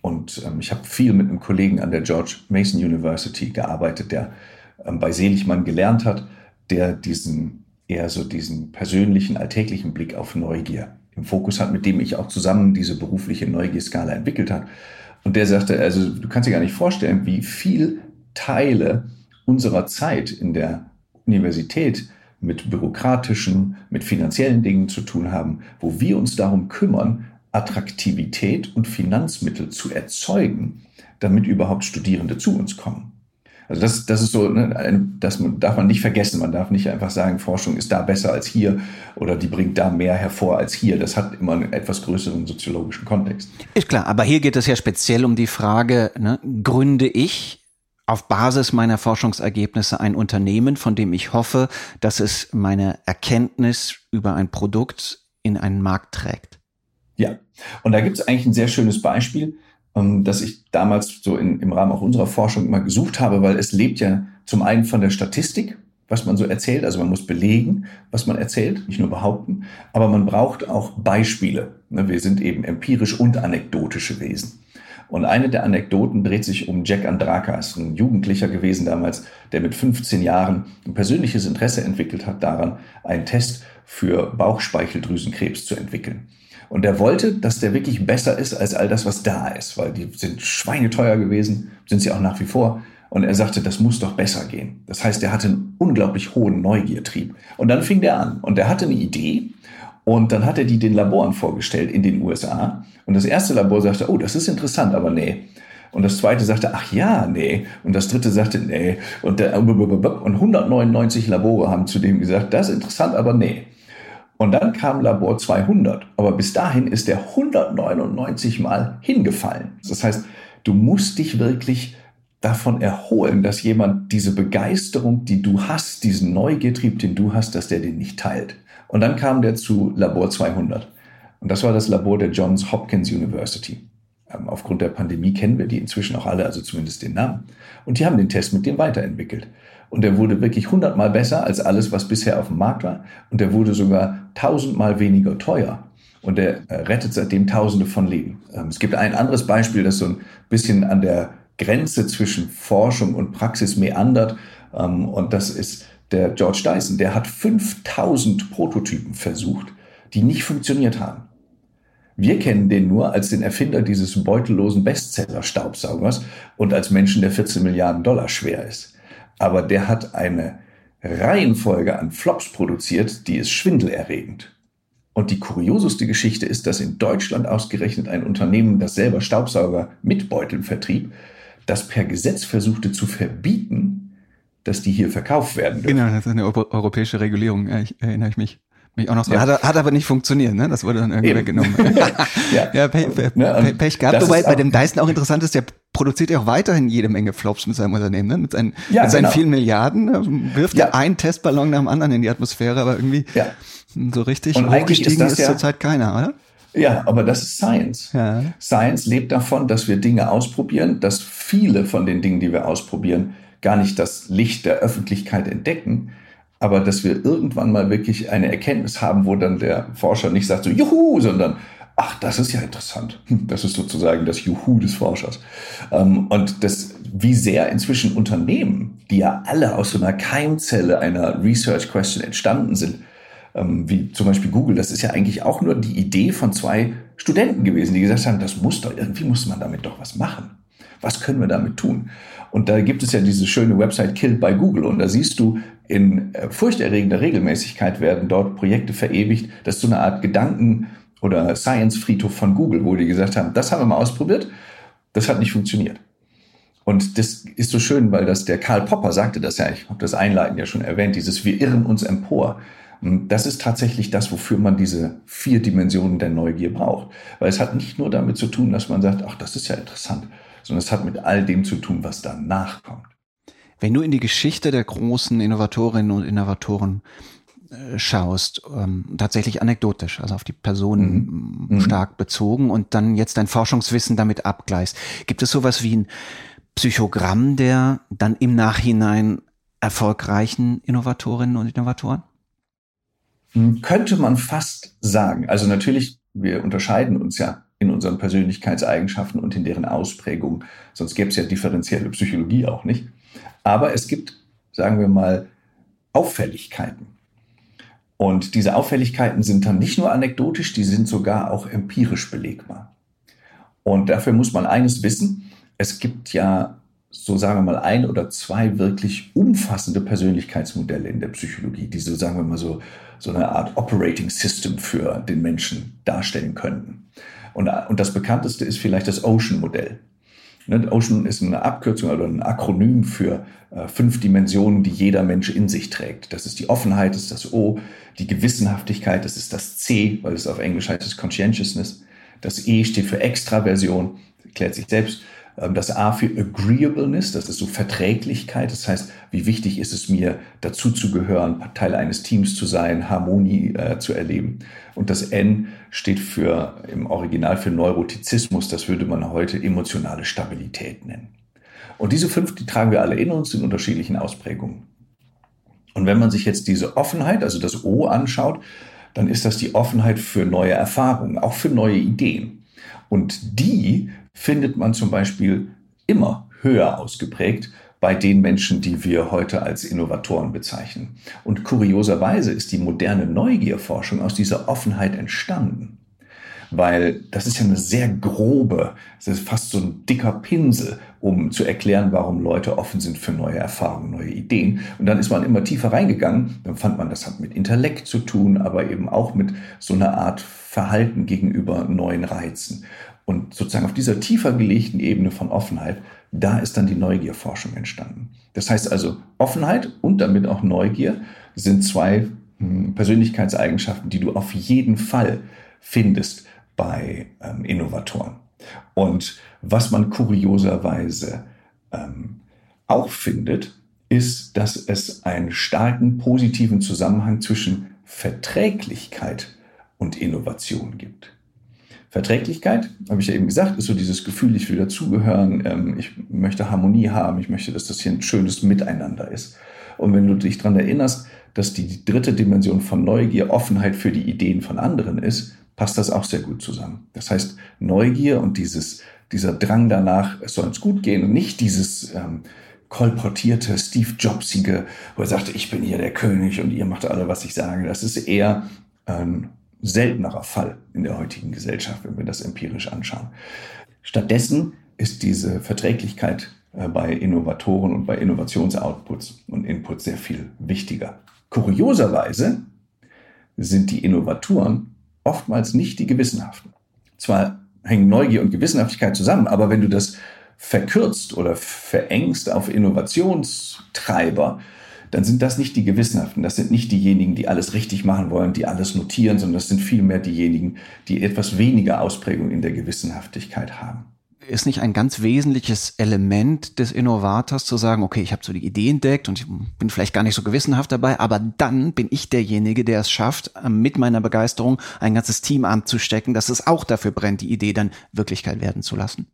Und ähm, ich habe viel mit einem Kollegen an der George Mason University gearbeitet, der ähm, bei Seligmann gelernt hat, der diesen eher so diesen persönlichen, alltäglichen Blick auf Neugier im Fokus hat, mit dem ich auch zusammen diese berufliche Neugierskala entwickelt habe. Und der sagte, also du kannst dir gar nicht vorstellen, wie viel Teile unserer Zeit in der Universität mit bürokratischen, mit finanziellen Dingen zu tun haben, wo wir uns darum kümmern, Attraktivität und Finanzmittel zu erzeugen, damit überhaupt Studierende zu uns kommen. Also das, das ist so, ne, das darf man nicht vergessen. Man darf nicht einfach sagen, Forschung ist da besser als hier oder die bringt da mehr hervor als hier. Das hat immer einen etwas größeren soziologischen Kontext. Ist klar, aber hier geht es ja speziell um die Frage, ne, gründe ich auf Basis meiner Forschungsergebnisse ein Unternehmen, von dem ich hoffe, dass es meine Erkenntnis über ein Produkt in einen Markt trägt. Ja, und da gibt es eigentlich ein sehr schönes Beispiel. Ähm, das ich damals so in, im Rahmen auch unserer Forschung mal gesucht habe, weil es lebt ja zum einen von der Statistik, was man so erzählt. Also man muss belegen, was man erzählt, nicht nur behaupten. Aber man braucht auch Beispiele. Ne, wir sind eben empirisch und anekdotische Wesen. Und eine der Anekdoten dreht sich um Jack Andrakas, ein Jugendlicher gewesen damals, der mit 15 Jahren ein persönliches Interesse entwickelt hat daran, einen Test für Bauchspeicheldrüsenkrebs zu entwickeln. Und er wollte, dass der wirklich besser ist als all das, was da ist, weil die sind schweineteuer gewesen, sind sie auch nach wie vor. Und er sagte, das muss doch besser gehen. Das heißt, er hatte einen unglaublich hohen Neugiertrieb. Und dann fing der an und er hatte eine Idee und dann hat er die den Laboren vorgestellt in den USA. Und das erste Labor sagte, oh, das ist interessant, aber nee. Und das zweite sagte, ach ja, nee. Und das dritte sagte, nee. Und, der, und 199 Labore haben zu dem gesagt, das ist interessant, aber nee. Und dann kam Labor 200. Aber bis dahin ist der 199 Mal hingefallen. Das heißt, du musst dich wirklich davon erholen, dass jemand diese Begeisterung, die du hast, diesen Neugiertrieb, den du hast, dass der den nicht teilt. Und dann kam der zu Labor 200. Und das war das Labor der Johns Hopkins University. Ähm, aufgrund der Pandemie kennen wir die inzwischen auch alle, also zumindest den Namen. Und die haben den Test mit dem weiterentwickelt. Und der wurde wirklich hundertmal besser als alles, was bisher auf dem Markt war. Und der wurde sogar tausendmal weniger teuer. Und der äh, rettet seitdem Tausende von Leben. Ähm, es gibt ein anderes Beispiel, das so ein bisschen an der Grenze zwischen Forschung und Praxis meandert. Ähm, und das ist der George Dyson. Der hat 5000 Prototypen versucht, die nicht funktioniert haben. Wir kennen den nur als den Erfinder dieses beutellosen Bestseller-Staubsaugers und als Menschen, der 14 Milliarden Dollar schwer ist. Aber der hat eine Reihenfolge an Flops produziert, die ist schwindelerregend. Und die kurioseste Geschichte ist, dass in Deutschland ausgerechnet ein Unternehmen, das selber Staubsauger mit Beuteln vertrieb, das per Gesetz versuchte zu verbieten, dass die hier verkauft werden dürfen. Genau, das ist eine europäische Regulierung, erinnere ich mich. Mich auch noch. Ja. Hat, hat aber nicht funktioniert, ne? Das wurde dann irgendwie Eben. weggenommen. ja, ja Pech, Pech, ne? Pech gehabt. Wobei bei dem Dyson auch interessant ist, der produziert ja auch weiterhin jede Menge Flops mit seinem Unternehmen, ne? Mit seinen, ja, mit seinen genau. vielen Milliarden ne? wirft ja. er einen Testballon nach dem anderen in die Atmosphäre, aber irgendwie ja. so richtig Und hochgestiegen ist, ist zurzeit keiner, oder? Ja, aber das ist Science. Ja. Science lebt davon, dass wir Dinge ausprobieren, dass viele von den Dingen, die wir ausprobieren, gar nicht das Licht der Öffentlichkeit entdecken, aber dass wir irgendwann mal wirklich eine Erkenntnis haben, wo dann der Forscher nicht sagt so Juhu, sondern ach, das ist ja interessant. Das ist sozusagen das Juhu des Forschers. Ähm, und das, wie sehr inzwischen Unternehmen, die ja alle aus so einer Keimzelle einer Research Question entstanden sind, ähm, wie zum Beispiel Google, das ist ja eigentlich auch nur die Idee von zwei Studenten gewesen, die gesagt haben, das muss doch, irgendwie muss man damit doch was machen. Was können wir damit tun? Und da gibt es ja diese schöne Website Killed by Google und da siehst du, in äh, furchterregender Regelmäßigkeit werden dort Projekte verewigt. Das ist so eine Art Gedanken- oder Science-Friedhof von Google, wo die gesagt haben, das haben wir mal ausprobiert, das hat nicht funktioniert. Und das ist so schön, weil das der Karl Popper sagte das ja, ich habe das Einleiten ja schon erwähnt, dieses Wir irren uns empor. Das ist tatsächlich das, wofür man diese vier Dimensionen der Neugier braucht. Weil es hat nicht nur damit zu tun, dass man sagt, ach, das ist ja interessant, sondern es hat mit all dem zu tun, was danach kommt. Wenn du in die Geschichte der großen Innovatorinnen und Innovatoren äh, schaust, ähm, tatsächlich anekdotisch, also auf die Personen mhm. mhm. stark bezogen und dann jetzt dein Forschungswissen damit abgleichst. Gibt es sowas wie ein Psychogramm der dann im Nachhinein erfolgreichen Innovatorinnen und Innovatoren? Hm, könnte man fast sagen. Also natürlich, wir unterscheiden uns ja in unseren Persönlichkeitseigenschaften und in deren Ausprägung. Sonst gäbe es ja differenzielle Psychologie auch nicht. Aber es gibt, sagen wir mal, Auffälligkeiten. Und diese Auffälligkeiten sind dann nicht nur anekdotisch, die sind sogar auch empirisch belegbar. Und dafür muss man eines wissen. Es gibt ja, so sagen wir mal, ein oder zwei wirklich umfassende Persönlichkeitsmodelle in der Psychologie, die so, sagen wir mal, so, so eine Art Operating System für den Menschen darstellen könnten. Und, und das bekannteste ist vielleicht das Ocean-Modell. Ne, Ocean ist eine Abkürzung oder ein Akronym für äh, fünf Dimensionen, die jeder Mensch in sich trägt. Das ist die Offenheit, das ist das O, die Gewissenhaftigkeit, das ist das C, weil es auf Englisch heißt es Conscientiousness. Das E steht für Extraversion, erklärt sich selbst. Ähm, das A für Agreeableness, das ist so Verträglichkeit. Das heißt, wie wichtig ist es mir, dazu zu gehören, Teil eines Teams zu sein, Harmonie äh, zu erleben. Und das N steht für, im Original für Neurotizismus. Das würde man heute emotionale Stabilität nennen. Und diese fünf, die tragen wir alle in uns in unterschiedlichen Ausprägungen. Und wenn man sich jetzt diese Offenheit, also das O anschaut, dann ist das die Offenheit für neue Erfahrungen, auch für neue Ideen. Und die findet man zum Beispiel immer höher ausgeprägt bei den Menschen, die wir heute als Innovatoren bezeichnen. Und kurioserweise ist die moderne Neugierforschung aus dieser Offenheit entstanden. Weil das ist ja eine sehr grobe, das ist fast so ein dicker Pinsel, um zu erklären, warum Leute offen sind für neue Erfahrungen, neue Ideen. Und dann ist man immer tiefer reingegangen. Dann fand man, das hat mit Intellekt zu tun, aber eben auch mit so einer Art Verhalten gegenüber neuen Reizen. Und sozusagen auf dieser tiefer gelegten Ebene von Offenheit, da ist dann die Neugierforschung entstanden. Das heißt also, Offenheit und damit auch Neugier sind zwei hm, Persönlichkeitseigenschaften, die du auf jeden Fall findest bei ähm, Innovatoren. Und was man kurioserweise ähm, auch findet, ist, dass es einen starken positiven Zusammenhang zwischen Verträglichkeit und Innovation gibt. Verträglichkeit, habe ich ja eben gesagt, ist so dieses Gefühl, ich will dazugehören, ähm, ich möchte Harmonie haben, ich möchte, dass das hier ein schönes Miteinander ist. Und wenn du dich daran erinnerst, dass die dritte Dimension von Neugier Offenheit für die Ideen von anderen ist, passt das auch sehr gut zusammen. Das heißt, Neugier und dieses, dieser Drang danach, es soll uns gut gehen und nicht dieses ähm, kolportierte, Steve Jobsige, wo er sagte, ich bin hier der König und ihr macht alle, was ich sage. Das ist eher ein seltenerer Fall in der heutigen Gesellschaft, wenn wir das empirisch anschauen. Stattdessen ist diese Verträglichkeit äh, bei Innovatoren und bei Innovationsoutputs und Inputs sehr viel wichtiger. Kurioserweise sind die Innovatoren oftmals nicht die Gewissenhaften. Zwar hängen Neugier und Gewissenhaftigkeit zusammen, aber wenn du das verkürzt oder verengst auf Innovationstreiber, dann sind das nicht die Gewissenhaften. Das sind nicht diejenigen, die alles richtig machen wollen, die alles notieren, sondern das sind vielmehr diejenigen, die etwas weniger Ausprägung in der Gewissenhaftigkeit haben ist nicht ein ganz wesentliches Element des Innovators zu sagen, okay, ich habe so die Idee entdeckt und ich bin vielleicht gar nicht so gewissenhaft dabei, aber dann bin ich derjenige, der es schafft, mit meiner Begeisterung ein ganzes Team anzustecken, dass es auch dafür brennt, die Idee dann Wirklichkeit werden zu lassen.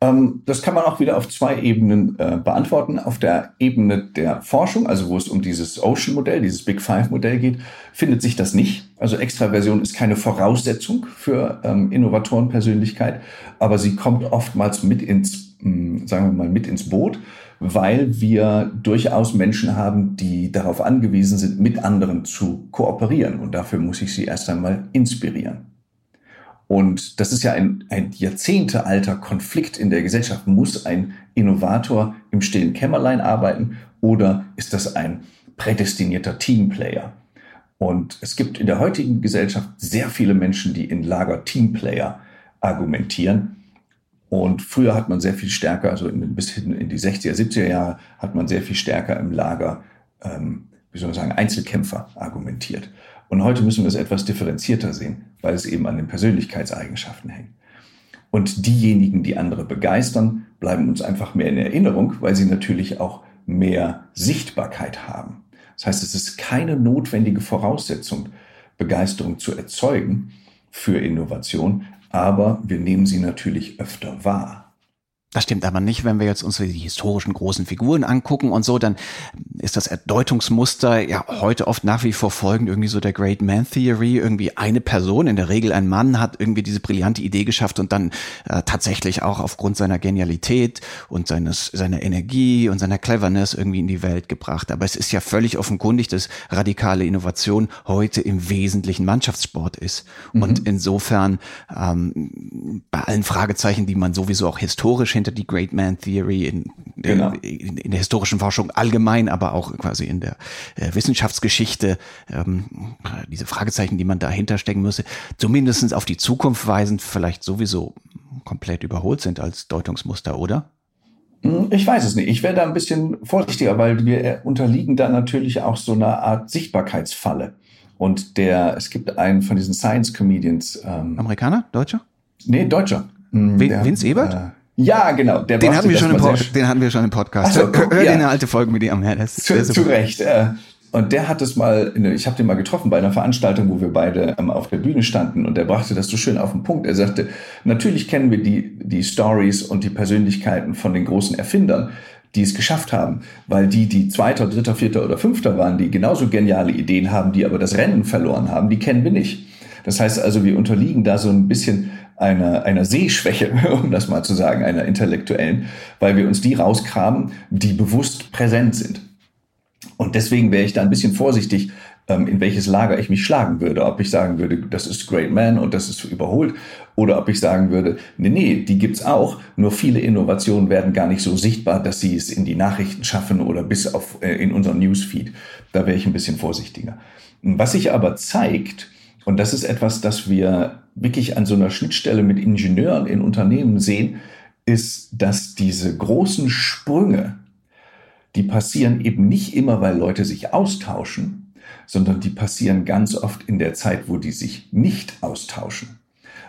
Ähm, das kann man auch wieder auf zwei Ebenen äh, beantworten. Auf der Ebene der Forschung, also wo es um dieses Ocean-Modell, dieses Big Five-Modell geht, findet sich das nicht. Also Extraversion ist keine Voraussetzung für ähm, Innovatorenpersönlichkeit, aber sie kommt oftmals mit ins, mh, hm, sagen wir mal, mit ins Boot, weil wir durchaus Menschen haben, die darauf angewiesen sind, mit anderen zu kooperieren. Und dafür muss ich sie erst einmal inspirieren. Und das ist ja ein, ein jahrzehntealter Konflikt in der Gesellschaft. Muss ein Innovator im stillen Kämmerlein arbeiten oder ist das ein prädestinierter Teamplayer? Und es gibt in der heutigen Gesellschaft sehr viele Menschen, die in Lager Teamplayer argumentieren. Und früher hat man sehr viel stärker, also in, bis hin in die 60er, 70er Jahre, hat man sehr viel stärker im Lager, ähm, wie soll man sagen, Einzelkämpfer argumentiert. Und heute müssen wir es etwas differenzierter sehen, weil es eben an den Persönlichkeitseigenschaften hängt. Und diejenigen, die andere begeistern, bleiben uns einfach mehr in Erinnerung, weil sie natürlich auch mehr Sichtbarkeit haben. Das heißt, es ist keine notwendige Voraussetzung, Begeisterung zu erzeugen für Innovation, aber wir nehmen sie natürlich öfter wahr. Das stimmt aber nicht, wenn wir jetzt uns die historischen großen Figuren angucken und so, dann ist das Erdeutungsmuster ja heute oft nach wie vor folgend irgendwie so der Great Man Theory. Irgendwie eine Person, in der Regel ein Mann, hat irgendwie diese brillante Idee geschafft und dann äh, tatsächlich auch aufgrund seiner Genialität und seines, seiner Energie und seiner Cleverness irgendwie in die Welt gebracht. Aber es ist ja völlig offenkundig, dass radikale Innovation heute im Wesentlichen Mannschaftssport ist. Mhm. Und insofern ähm, bei allen Fragezeichen, die man sowieso auch historisch hinter die Great Man Theory in, genau. in, in, der historischen Forschung allgemein, aber auch quasi in der äh, Wissenschaftsgeschichte, ähm, diese Fragezeichen, die man dahinter stecken müsse, zumindestens auf die Zukunft weisend, vielleicht sowieso komplett überholt sind als Deutungsmuster, oder? Hm, ich weiß es nicht. Ich wäre da ein bisschen vorsichtiger, weil wir äh, unterliegen da natürlich auch so einer Art Sichtbarkeitsfalle. Und der, es gibt einen von diesen Science Comedians. Ähm, Amerikaner? Deutscher? Nee, Deutscher. Hm, Vince Ebert? Äh, ja, genau. Der den, hatten wir schon im den hatten wir schon im Podcast. So, hör, hör ja. eine alte Folge mit ihm an. zu, zu Recht. Äh, und der hat es mal, ich habe den mal getroffen bei einer Veranstaltung, wo wir beide ähm, auf der Bühne standen und der brachte das so schön auf den Punkt. Er sagte, natürlich kennen wir die, die Stories und die Persönlichkeiten von den großen Erfindern, die es geschafft haben, weil die, die Zweiter, Dritter, Vierter oder Fünfter waren, die genauso geniale Ideen haben, die aber das Rennen verloren haben, die kennen wir nicht. Das heißt also, wir unterliegen da so ein bisschen einer, einer Sehschwäche, um das mal zu sagen, einer intellektuellen, weil wir uns die rauskramen, die bewusst präsent sind. Und deswegen wäre ich da ein bisschen vorsichtig, ähm, in welches Lager ich mich schlagen würde. Ob ich sagen würde, das ist Great Man und das ist überholt, oder ob ich sagen würde, nee, nee, die gibt's auch, nur viele Innovationen werden gar nicht so sichtbar, dass sie es in die Nachrichten schaffen oder bis auf äh, in unseren Newsfeed. Da wäre ich ein bisschen vorsichtiger. Was sich aber zeigt, und das ist etwas, das wir wirklich an so einer Schnittstelle mit Ingenieuren in Unternehmen sehen, ist, dass diese großen Sprünge, die passieren eben nicht immer, weil Leute sich austauschen, sondern die passieren ganz oft in der Zeit, wo die sich nicht austauschen.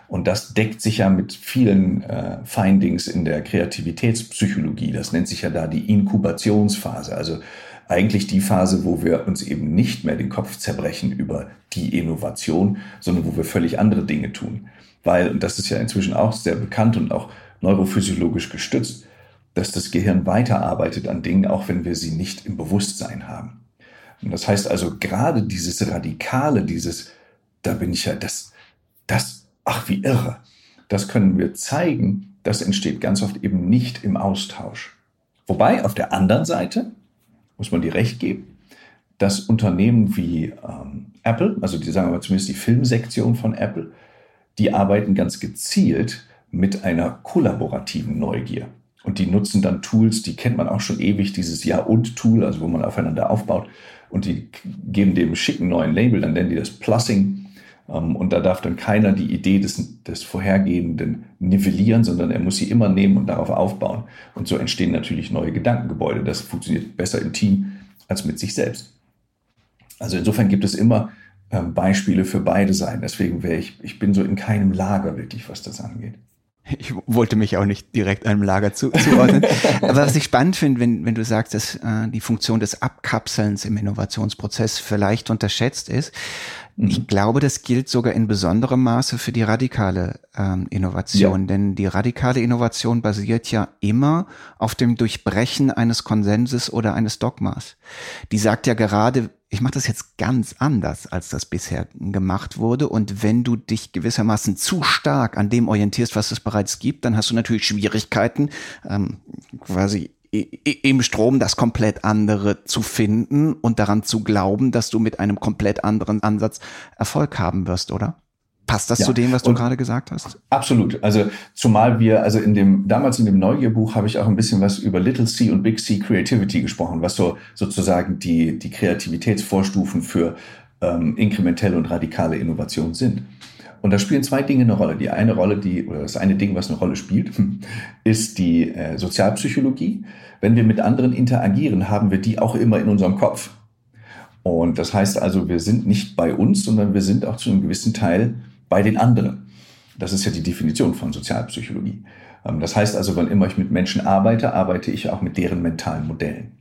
Und das deckt sich ja mit vielen äh, Findings in der Kreativitätspsychologie. Das nennt sich ja da die Inkubationsphase. Also eigentlich die Phase, wo wir uns eben nicht mehr den Kopf zerbrechen über die Innovation, sondern wo wir völlig andere Dinge tun. Weil, und das ist ja inzwischen auch sehr bekannt und auch neurophysiologisch gestützt, dass das Gehirn weiterarbeitet an Dingen, auch wenn wir sie nicht im Bewusstsein haben. Und das heißt also, gerade dieses Radikale, dieses, da bin ich ja, das, das, ach wie irre, das können wir zeigen, das entsteht ganz oft eben nicht im Austausch. Wobei auf der anderen Seite muss man dir recht geben, dass Unternehmen wie ähm, Apple, also die sagen wir zumindest die Filmsektion von Apple, die arbeiten ganz gezielt mit einer kollaborativen Neugier. Und die nutzen dann Tools, die kennt man auch schon ewig, dieses Ja und Tool, also wo man aufeinander aufbaut. Und die geben dem schicken neuen Label, dann nennen die das Plussing. Ähm, und da darf dann keiner die Idee des, des Vorhergehenden nivellieren, sondern er muss sie immer nehmen und darauf aufbauen. Und so entstehen natürlich neue Gedankengebäude. Das funktioniert besser im Team als mit sich selbst. Also insofern gibt es immer ähm, Beispiele für beide Seiten. Deswegen wäre ich, ich bin so in keinem Lager wirklich, was das angeht. Ich wollte mich auch nicht direkt einem Lager zu, zuordnen. Aber was ich spannend finde, wenn, wenn du sagst, dass äh, die Funktion des Abkapselns im Innovationsprozess vielleicht unterschätzt ist, ich mhm. glaube, das gilt sogar in besonderem Maße für die radikale ähm, Innovation, ja. denn die radikale Innovation basiert ja immer auf dem Durchbrechen eines Konsenses oder eines Dogmas. Die sagt ja gerade, ich mache das jetzt ganz anders, als das bisher gemacht wurde. Und wenn du dich gewissermaßen zu stark an dem orientierst, was es bereits gibt, dann hast du natürlich Schwierigkeiten, ähm, quasi im Strom das komplett andere zu finden und daran zu glauben, dass du mit einem komplett anderen Ansatz Erfolg haben wirst, oder? Passt das ja. zu dem, was du und gerade gesagt hast? Absolut. Also zumal wir, also in dem, damals in dem Neugierbuch habe ich auch ein bisschen was über Little C und Big C Creativity gesprochen, was so sozusagen die, die Kreativitätsvorstufen für ähm, inkrementelle und radikale Innovation sind. Und da spielen zwei Dinge eine Rolle. Die eine Rolle, die, oder das eine Ding, was eine Rolle spielt, ist die äh, Sozialpsychologie. Wenn wir mit anderen interagieren, haben wir die auch immer in unserem Kopf. Und das heißt also, wir sind nicht bei uns, sondern wir sind auch zu einem gewissen Teil bei den anderen. Das ist ja die Definition von Sozialpsychologie. Ähm, das heißt also, wann immer ich mit Menschen arbeite, arbeite ich auch mit deren mentalen Modellen.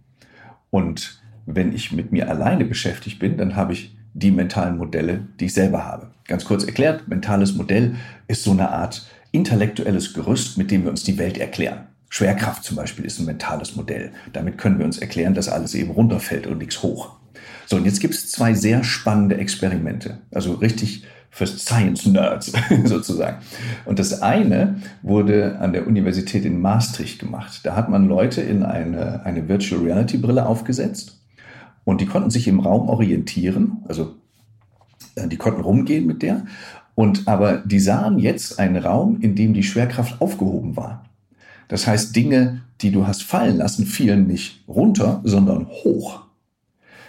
Und wenn ich mit mir alleine beschäftigt bin, dann habe ich die mentalen Modelle, die ich selber habe. Ganz kurz erklärt, mentales Modell ist so eine Art intellektuelles Gerüst, mit dem wir uns die Welt erklären. Schwerkraft zum Beispiel ist ein mentales Modell. Damit können wir uns erklären, dass alles eben runterfällt und nichts hoch. So, und jetzt gibt es zwei sehr spannende Experimente. Also richtig für Science Nerds sozusagen. Und das eine wurde an der Universität in Maastricht gemacht. Da hat man Leute in eine, eine Virtual Reality Brille aufgesetzt und die konnten sich im Raum orientieren, also äh, die konnten rumgehen mit der. Und aber die sahen jetzt einen Raum, in dem die Schwerkraft aufgehoben war. Das heißt, Dinge, die du hast fallen lassen, fielen nicht runter, sondern hoch.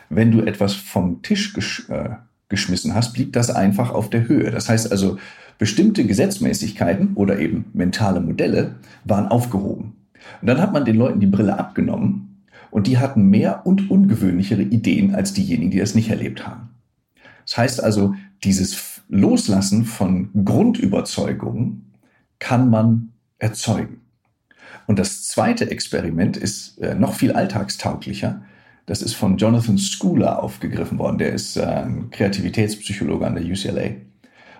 Wenn du etwas vom Tisch gesch äh, geschmissen hast, blieb das einfach auf der Höhe. Das heißt also, bestimmte Gesetzmäßigkeiten oder eben mentale Modelle waren aufgehoben. Und dann hat man den Leuten die Brille abgenommen und die hatten mehr und ungewöhnlichere Ideen als diejenigen, die das nicht erlebt haben. Das heißt also, dieses Loslassen von Grundüberzeugungen kann man erzeugen. Und das zweite Experiment ist äh, noch viel alltagstauglicher. Das ist von Jonathan Schooler aufgegriffen worden. Der ist äh, ein Kreativitätspsychologe an der UCLA.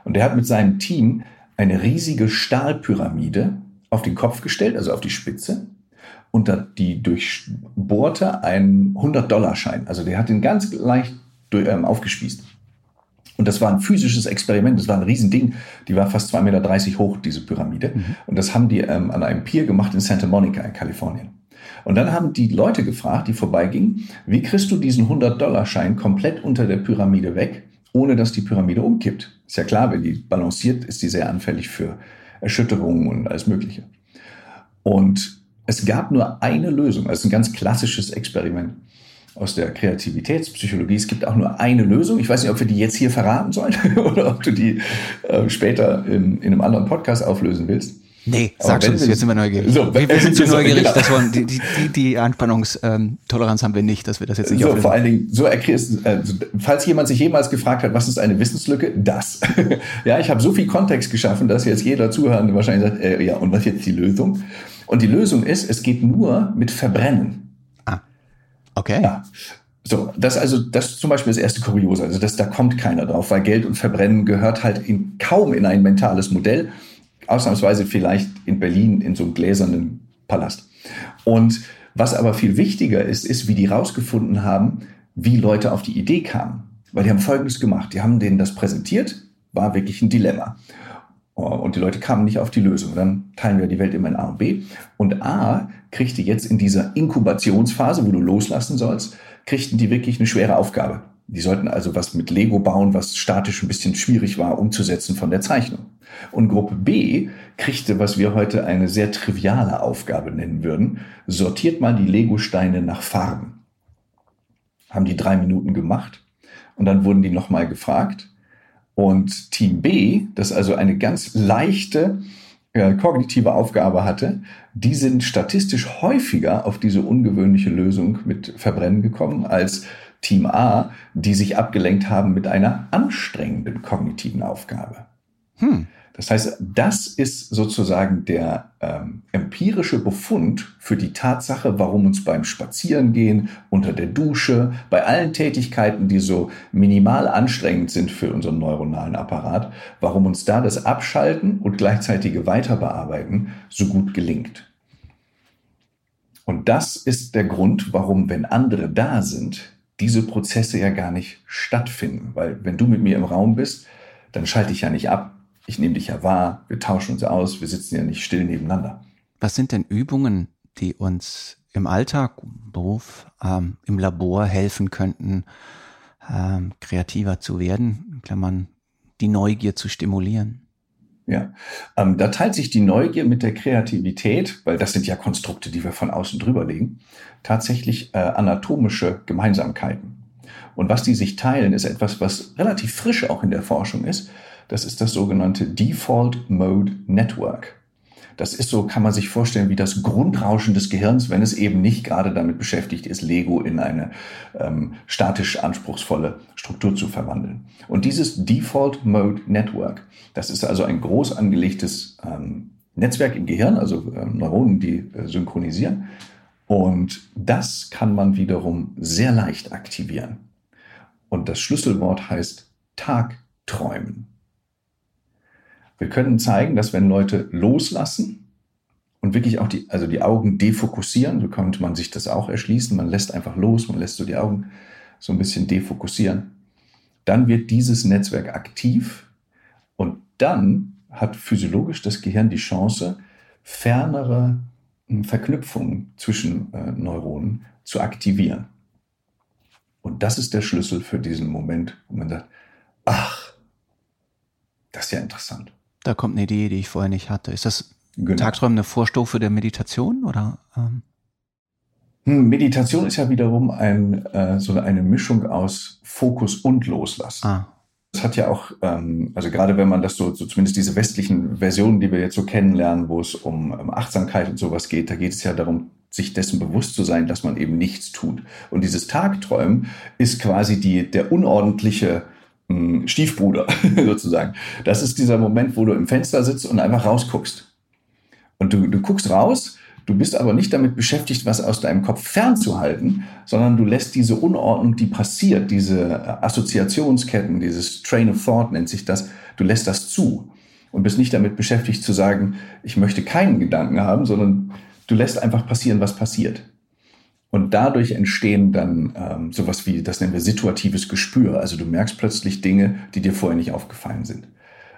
Und der hat mit seinem Team eine riesige Stahlpyramide auf den Kopf gestellt, also auf die Spitze, und die durchbohrte einen 100-Dollar-Schein. Also der hat den ganz leicht durch, ähm, aufgespießt. Und das war ein physisches Experiment, das war ein Riesending. Die war fast 2,30 Meter hoch, diese Pyramide. Mhm. Und das haben die ähm, an einem Pier gemacht in Santa Monica in Kalifornien. Und dann haben die Leute gefragt, die vorbeigingen, wie kriegst du diesen 100-Dollar-Schein komplett unter der Pyramide weg, ohne dass die Pyramide umkippt? Ist ja klar, wenn die balanciert, ist die sehr anfällig für Erschütterungen und alles Mögliche. Und es gab nur eine Lösung. Das ist ein ganz klassisches Experiment aus der Kreativitätspsychologie. Es gibt auch nur eine Lösung. Ich weiß nicht, ob wir die jetzt hier verraten sollen oder ob du die äh, später in, in einem anderen Podcast auflösen willst. Nee, sag schon, jetzt sind wir neugierig. So, wir, wir sind zu so, neugierig, genau. dass wir, die, die, die Anspannungstoleranz haben wir nicht, dass wir das jetzt nicht So, vor allen Dingen, so erklärst äh, falls jemand sich jemals gefragt hat, was ist eine Wissenslücke, das. ja, ich habe so viel Kontext geschaffen, dass jetzt jeder Zuhörende wahrscheinlich sagt, äh, ja, und was jetzt die Lösung? Und die Lösung ist, es geht nur mit Verbrennen. Ah, okay. Ja. So, das also, das ist zum Beispiel das erste Kuriose. Also, das, da kommt keiner drauf, weil Geld und Verbrennen gehört halt in, kaum in ein mentales Modell. Ausnahmsweise vielleicht in Berlin in so einem gläsernen Palast. Und was aber viel wichtiger ist, ist, wie die rausgefunden haben, wie Leute auf die Idee kamen. Weil die haben Folgendes gemacht. Die haben denen das präsentiert, war wirklich ein Dilemma. Und die Leute kamen nicht auf die Lösung. Dann teilen wir die Welt immer in A und B. Und A kriegte jetzt in dieser Inkubationsphase, wo du loslassen sollst, kriegten die wirklich eine schwere Aufgabe. Die sollten also was mit Lego bauen, was statisch ein bisschen schwierig war umzusetzen von der Zeichnung. Und Gruppe B kriegte, was wir heute eine sehr triviale Aufgabe nennen würden, sortiert mal die Lego-Steine nach Farben. Haben die drei Minuten gemacht und dann wurden die nochmal gefragt. Und Team B, das also eine ganz leichte äh, kognitive Aufgabe hatte, die sind statistisch häufiger auf diese ungewöhnliche Lösung mit Verbrennen gekommen als Team A, die sich abgelenkt haben mit einer anstrengenden kognitiven Aufgabe. Hm. Das heißt, das ist sozusagen der ähm, empirische Befund für die Tatsache, warum uns beim Spazierengehen, unter der Dusche, bei allen Tätigkeiten, die so minimal anstrengend sind für unseren neuronalen Apparat, warum uns da das Abschalten und gleichzeitige Weiterbearbeiten so gut gelingt. Und das ist der Grund, warum, wenn andere da sind, diese Prozesse ja gar nicht stattfinden. Weil wenn du mit mir im Raum bist, dann schalte ich ja nicht ab. Ich nehme dich ja wahr, wir tauschen uns aus, wir sitzen ja nicht still nebeneinander. Was sind denn Übungen, die uns im Alltag, Beruf, ähm, im Labor helfen könnten, ähm, kreativer zu werden, Klammern die Neugier zu stimulieren? Ja, ähm, da teilt sich die Neugier mit der Kreativität, weil das sind ja Konstrukte, die wir von außen drüber legen, tatsächlich äh, anatomische Gemeinsamkeiten. Und was die sich teilen, ist etwas, was relativ frisch auch in der Forschung ist. Das ist das sogenannte Default Mode Network. Das ist so, kann man sich vorstellen, wie das Grundrauschen des Gehirns, wenn es eben nicht gerade damit beschäftigt ist, Lego in eine ähm, statisch anspruchsvolle Struktur zu verwandeln. Und dieses Default Mode Network, das ist also ein groß angelegtes ähm, Netzwerk im Gehirn, also äh, Neuronen, die äh, synchronisieren. Und das kann man wiederum sehr leicht aktivieren. Und das Schlüsselwort heißt Tagträumen. Wir können zeigen, dass wenn Leute loslassen und wirklich auch die, also die Augen defokussieren, so könnte man sich das auch erschließen, man lässt einfach los, man lässt so die Augen so ein bisschen defokussieren, dann wird dieses Netzwerk aktiv und dann hat physiologisch das Gehirn die Chance, fernere hm, Verknüpfungen zwischen äh, Neuronen zu aktivieren. Und das ist der Schlüssel für diesen Moment, wo man sagt, ach, das ist ja interessant. Da kommt eine Idee, die ich vorher nicht hatte. Ist das genau. Tagträumen eine Vorstufe der Meditation oder? Ähm? Hm, Meditation ist ja wiederum ein, äh, so eine Mischung aus Fokus und Loslassen. Ah. Das hat ja auch, ähm, also gerade wenn man das so, so zumindest diese westlichen Versionen, die wir jetzt so kennenlernen, wo es um, um Achtsamkeit und sowas geht, da geht es ja darum, sich dessen bewusst zu sein, dass man eben nichts tut. Und dieses Tagträumen ist quasi die, der unordentliche Stiefbruder sozusagen. Das ist dieser Moment, wo du im Fenster sitzt und einfach rausguckst. Und du, du guckst raus, du bist aber nicht damit beschäftigt, was aus deinem Kopf fernzuhalten, sondern du lässt diese Unordnung, die passiert, diese Assoziationsketten, dieses Train of Thought nennt sich das, du lässt das zu und bist nicht damit beschäftigt zu sagen, ich möchte keinen Gedanken haben, sondern du lässt einfach passieren, was passiert. Und dadurch entstehen dann ähm, sowas wie, das nennen wir situatives Gespür. Also du merkst plötzlich Dinge, die dir vorher nicht aufgefallen sind.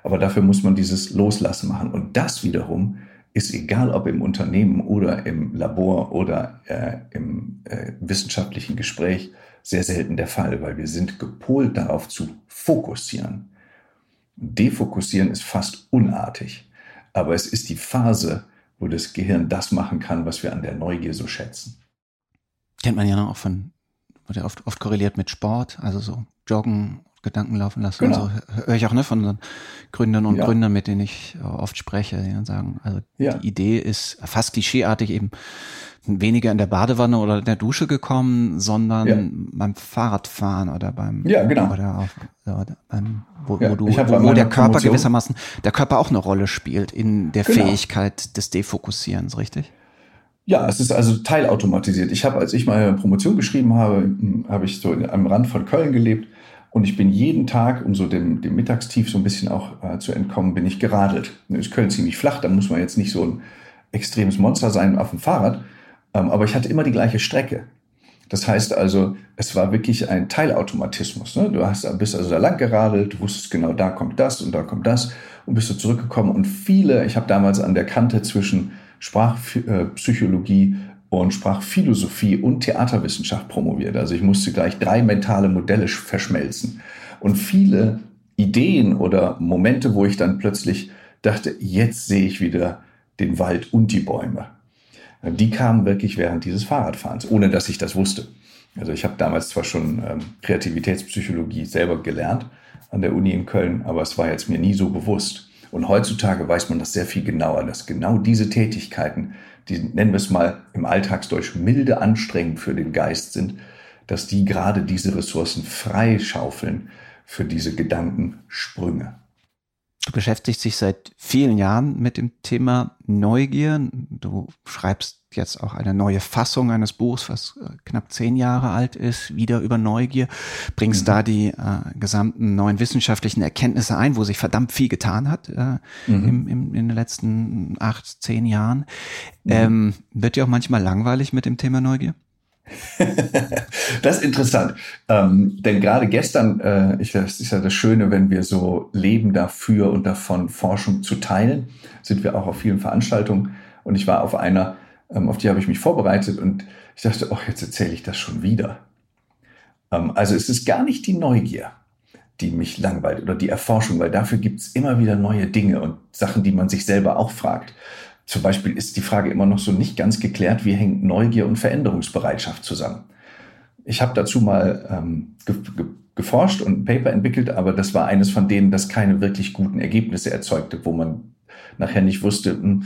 Aber dafür muss man dieses Loslassen machen. Und das wiederum ist egal, ob im Unternehmen oder im Labor oder äh, im äh, wissenschaftlichen Gespräch sehr selten der Fall, weil wir sind gepolt darauf zu fokussieren. Defokussieren ist fast unartig, aber es ist die Phase, wo das Gehirn das machen kann, was wir an der Neugier so schätzen. Kennt man ja noch auch von, wird ja oft, oft korreliert mit Sport, also so Joggen, Gedanken laufen lassen. Genau. So höre ich auch ne, von Gründern und ja. Gründern, mit denen ich oft spreche, die dann sagen, also ja. die Idee ist fast klischeeartig eben weniger in der Badewanne oder in der Dusche gekommen, sondern ja. beim Fahrradfahren oder beim ja genau oder, auf, oder beim wo, ja, wo du wo, wo der Körper Promotion. gewissermaßen der Körper auch eine Rolle spielt in der genau. Fähigkeit des Defokussierens, richtig? Ja, es ist also teilautomatisiert. Ich habe, als ich meine Promotion geschrieben habe, hm, habe ich so am Rand von Köln gelebt und ich bin jeden Tag, um so dem, dem Mittagstief so ein bisschen auch äh, zu entkommen, bin ich geradelt. Nun ist Köln ziemlich flach, da muss man jetzt nicht so ein extremes Monster sein auf dem Fahrrad, ähm, aber ich hatte immer die gleiche Strecke. Das heißt also, es war wirklich ein Teilautomatismus. Ne? Du hast, bist also da lang geradelt, du wusstest genau, da kommt das und da kommt das und bist du zurückgekommen. Und viele, ich habe damals an der Kante zwischen Sprachpsychologie und Sprachphilosophie und Theaterwissenschaft promoviert. Also ich musste gleich drei mentale Modelle verschmelzen. Und viele Ideen oder Momente, wo ich dann plötzlich dachte, jetzt sehe ich wieder den Wald und die Bäume. Die kamen wirklich während dieses Fahrradfahrens, ohne dass ich das wusste. Also ich habe damals zwar schon ähm, Kreativitätspsychologie selber gelernt an der Uni in Köln, aber es war jetzt mir nie so bewusst. Und heutzutage weiß man das sehr viel genauer, dass genau diese Tätigkeiten, die nennen wir es mal im Alltagsdeutsch milde anstrengend für den Geist sind, dass die gerade diese Ressourcen freischaufeln für diese Gedankensprünge. Du beschäftigst dich seit vielen Jahren mit dem Thema Neugier. Du schreibst jetzt auch eine neue Fassung eines Buchs, was äh, knapp zehn Jahre alt ist, wieder über Neugier. Bringst mhm. da die äh, gesamten neuen wissenschaftlichen Erkenntnisse ein, wo sich verdammt viel getan hat äh, mhm. im, im, in den letzten acht, zehn Jahren. Mhm. Ähm, wird dir auch manchmal langweilig mit dem Thema Neugier? das ist interessant. Ähm, denn gerade gestern, äh, ich, das ist ja das Schöne, wenn wir so leben dafür und davon Forschung zu teilen, sind wir auch auf vielen Veranstaltungen. Und ich war auf einer, ähm, auf die habe ich mich vorbereitet und ich dachte, ach, jetzt erzähle ich das schon wieder. Ähm, also es ist gar nicht die Neugier, die mich langweilt oder die Erforschung, weil dafür gibt es immer wieder neue Dinge und Sachen, die man sich selber auch fragt. Zum Beispiel ist die Frage immer noch so nicht ganz geklärt, wie hängt Neugier und Veränderungsbereitschaft zusammen. Ich habe dazu mal ähm, ge ge geforscht und ein Paper entwickelt, aber das war eines von denen, das keine wirklich guten Ergebnisse erzeugte, wo man nachher nicht wusste, hm,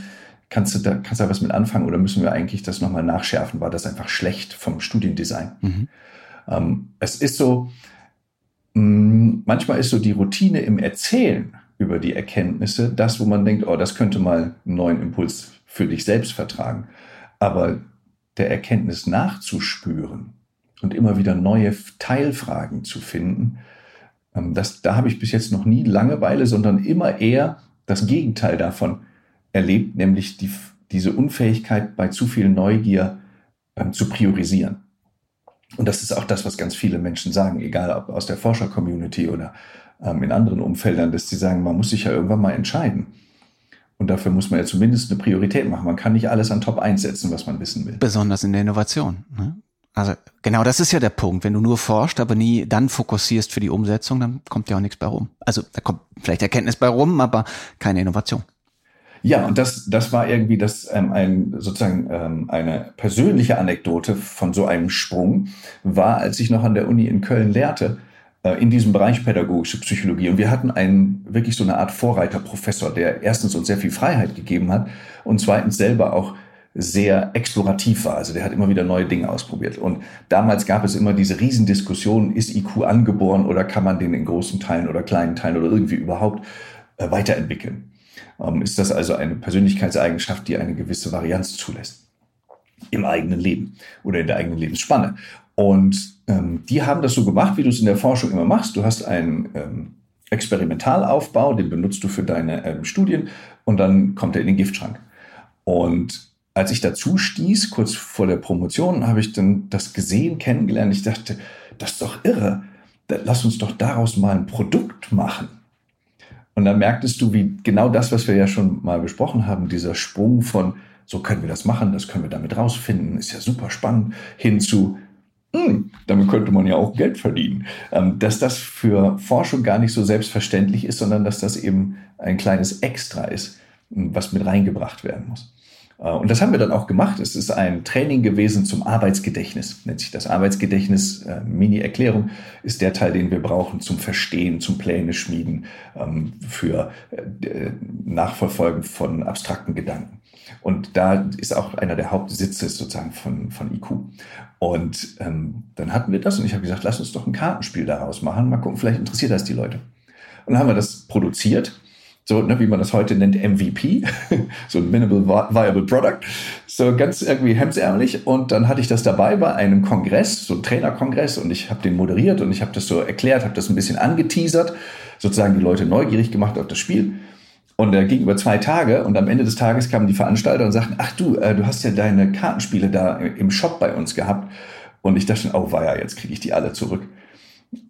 kannst du da, kannst da was mit anfangen oder müssen wir eigentlich das nochmal nachschärfen? War das einfach schlecht vom Studiendesign? Mhm. Ähm, es ist so, mh, hm, manchmal ist so die Routine im Erzählen über die Erkenntnisse, das, wo man denkt, oh, das könnte mal einen neuen Impuls für dich selbst vertragen. Aber der Erkenntnis nachzuspüren und immer wieder neue Teilfragen zu finden, ähm, das, da habe ich bis jetzt noch nie Langeweile, sondern immer eher das Gegenteil davon erlebt, nämlich die, diese Unfähigkeit bei zu viel Neugier ähm, zu priorisieren. Und das ist auch das, was ganz viele Menschen sagen, egal ob aus der Forscher-Community oder ähm, in anderen Umfeldern, dass sie sagen, man muss sich ja irgendwann mal entscheiden. Und dafür muss man ja zumindest eine Priorität machen. Man kann nicht alles an Top 1 setzen, was man wissen will. Besonders in der Innovation. Ne? Also genau das ist ja der Punkt. Wenn du nur forscht, aber nie dann fokussierst für die Umsetzung, dann kommt ja auch nichts bei rum. Also da kommt vielleicht Erkenntnis bei rum, aber keine Innovation. Ja, und das, das war irgendwie das ähm, ein sozusagen ähm, eine persönliche Anekdote von so einem Sprung war, als ich noch an der Uni in Köln lehrte in diesem Bereich pädagogische Psychologie. Und wir hatten einen wirklich so eine Art Vorreiterprofessor, der erstens uns sehr viel Freiheit gegeben hat und zweitens selber auch sehr explorativ war. Also der hat immer wieder neue Dinge ausprobiert. Und damals gab es immer diese Riesendiskussion, ist IQ angeboren oder kann man den in großen Teilen oder kleinen Teilen oder irgendwie überhaupt äh, weiterentwickeln? Ähm, ist das also eine Persönlichkeitseigenschaft, die eine gewisse Varianz zulässt? Im eigenen Leben oder in der eigenen Lebensspanne. Und ähm, die haben das so gemacht, wie du es in der Forschung immer machst. Du hast einen ähm, Experimentalaufbau, den benutzt du für deine ähm, Studien und dann kommt er in den Giftschrank. Und als ich dazu stieß, kurz vor der Promotion, habe ich dann das gesehen, kennengelernt. Ich dachte, das ist doch irre. Lass uns doch daraus mal ein Produkt machen. Und dann merktest du, wie genau das, was wir ja schon mal besprochen haben, dieser Sprung von, so können wir das machen, das können wir damit rausfinden, ist ja super spannend, hin zu, hm, damit könnte man ja auch Geld verdienen. Ähm, dass das für Forschung gar nicht so selbstverständlich ist, sondern dass das eben ein kleines Extra ist, hm, was mit reingebracht werden muss. Äh, und das haben wir dann auch gemacht. Es ist ein Training gewesen zum Arbeitsgedächtnis, nennt sich das Arbeitsgedächtnis. Äh, Mini-Erklärung ist der Teil, den wir brauchen zum Verstehen, zum Pläne schmieden, ähm, für äh, Nachverfolgen von abstrakten Gedanken. Und da ist auch einer der Hauptsitze sozusagen von, von IQ. Und ähm, dann hatten wir das und ich habe gesagt, lass uns doch ein Kartenspiel daraus machen. Mal gucken, vielleicht interessiert das die Leute. Und dann haben wir das produziert so ne, wie man das heute nennt, MVP, so ein Minimal Viable Product, so ganz irgendwie hemsärmlich. Und dann hatte ich das dabei bei einem Kongress, so ein Trainerkongress, und ich habe den moderiert und ich habe das so erklärt, habe das ein bisschen angeteasert, sozusagen die Leute neugierig gemacht auf das Spiel. Und da ging über zwei Tage und am Ende des Tages kamen die Veranstalter und sagten, ach du, äh, du hast ja deine Kartenspiele da im Shop bei uns gehabt. Und ich dachte, oh weia, jetzt kriege ich die alle zurück.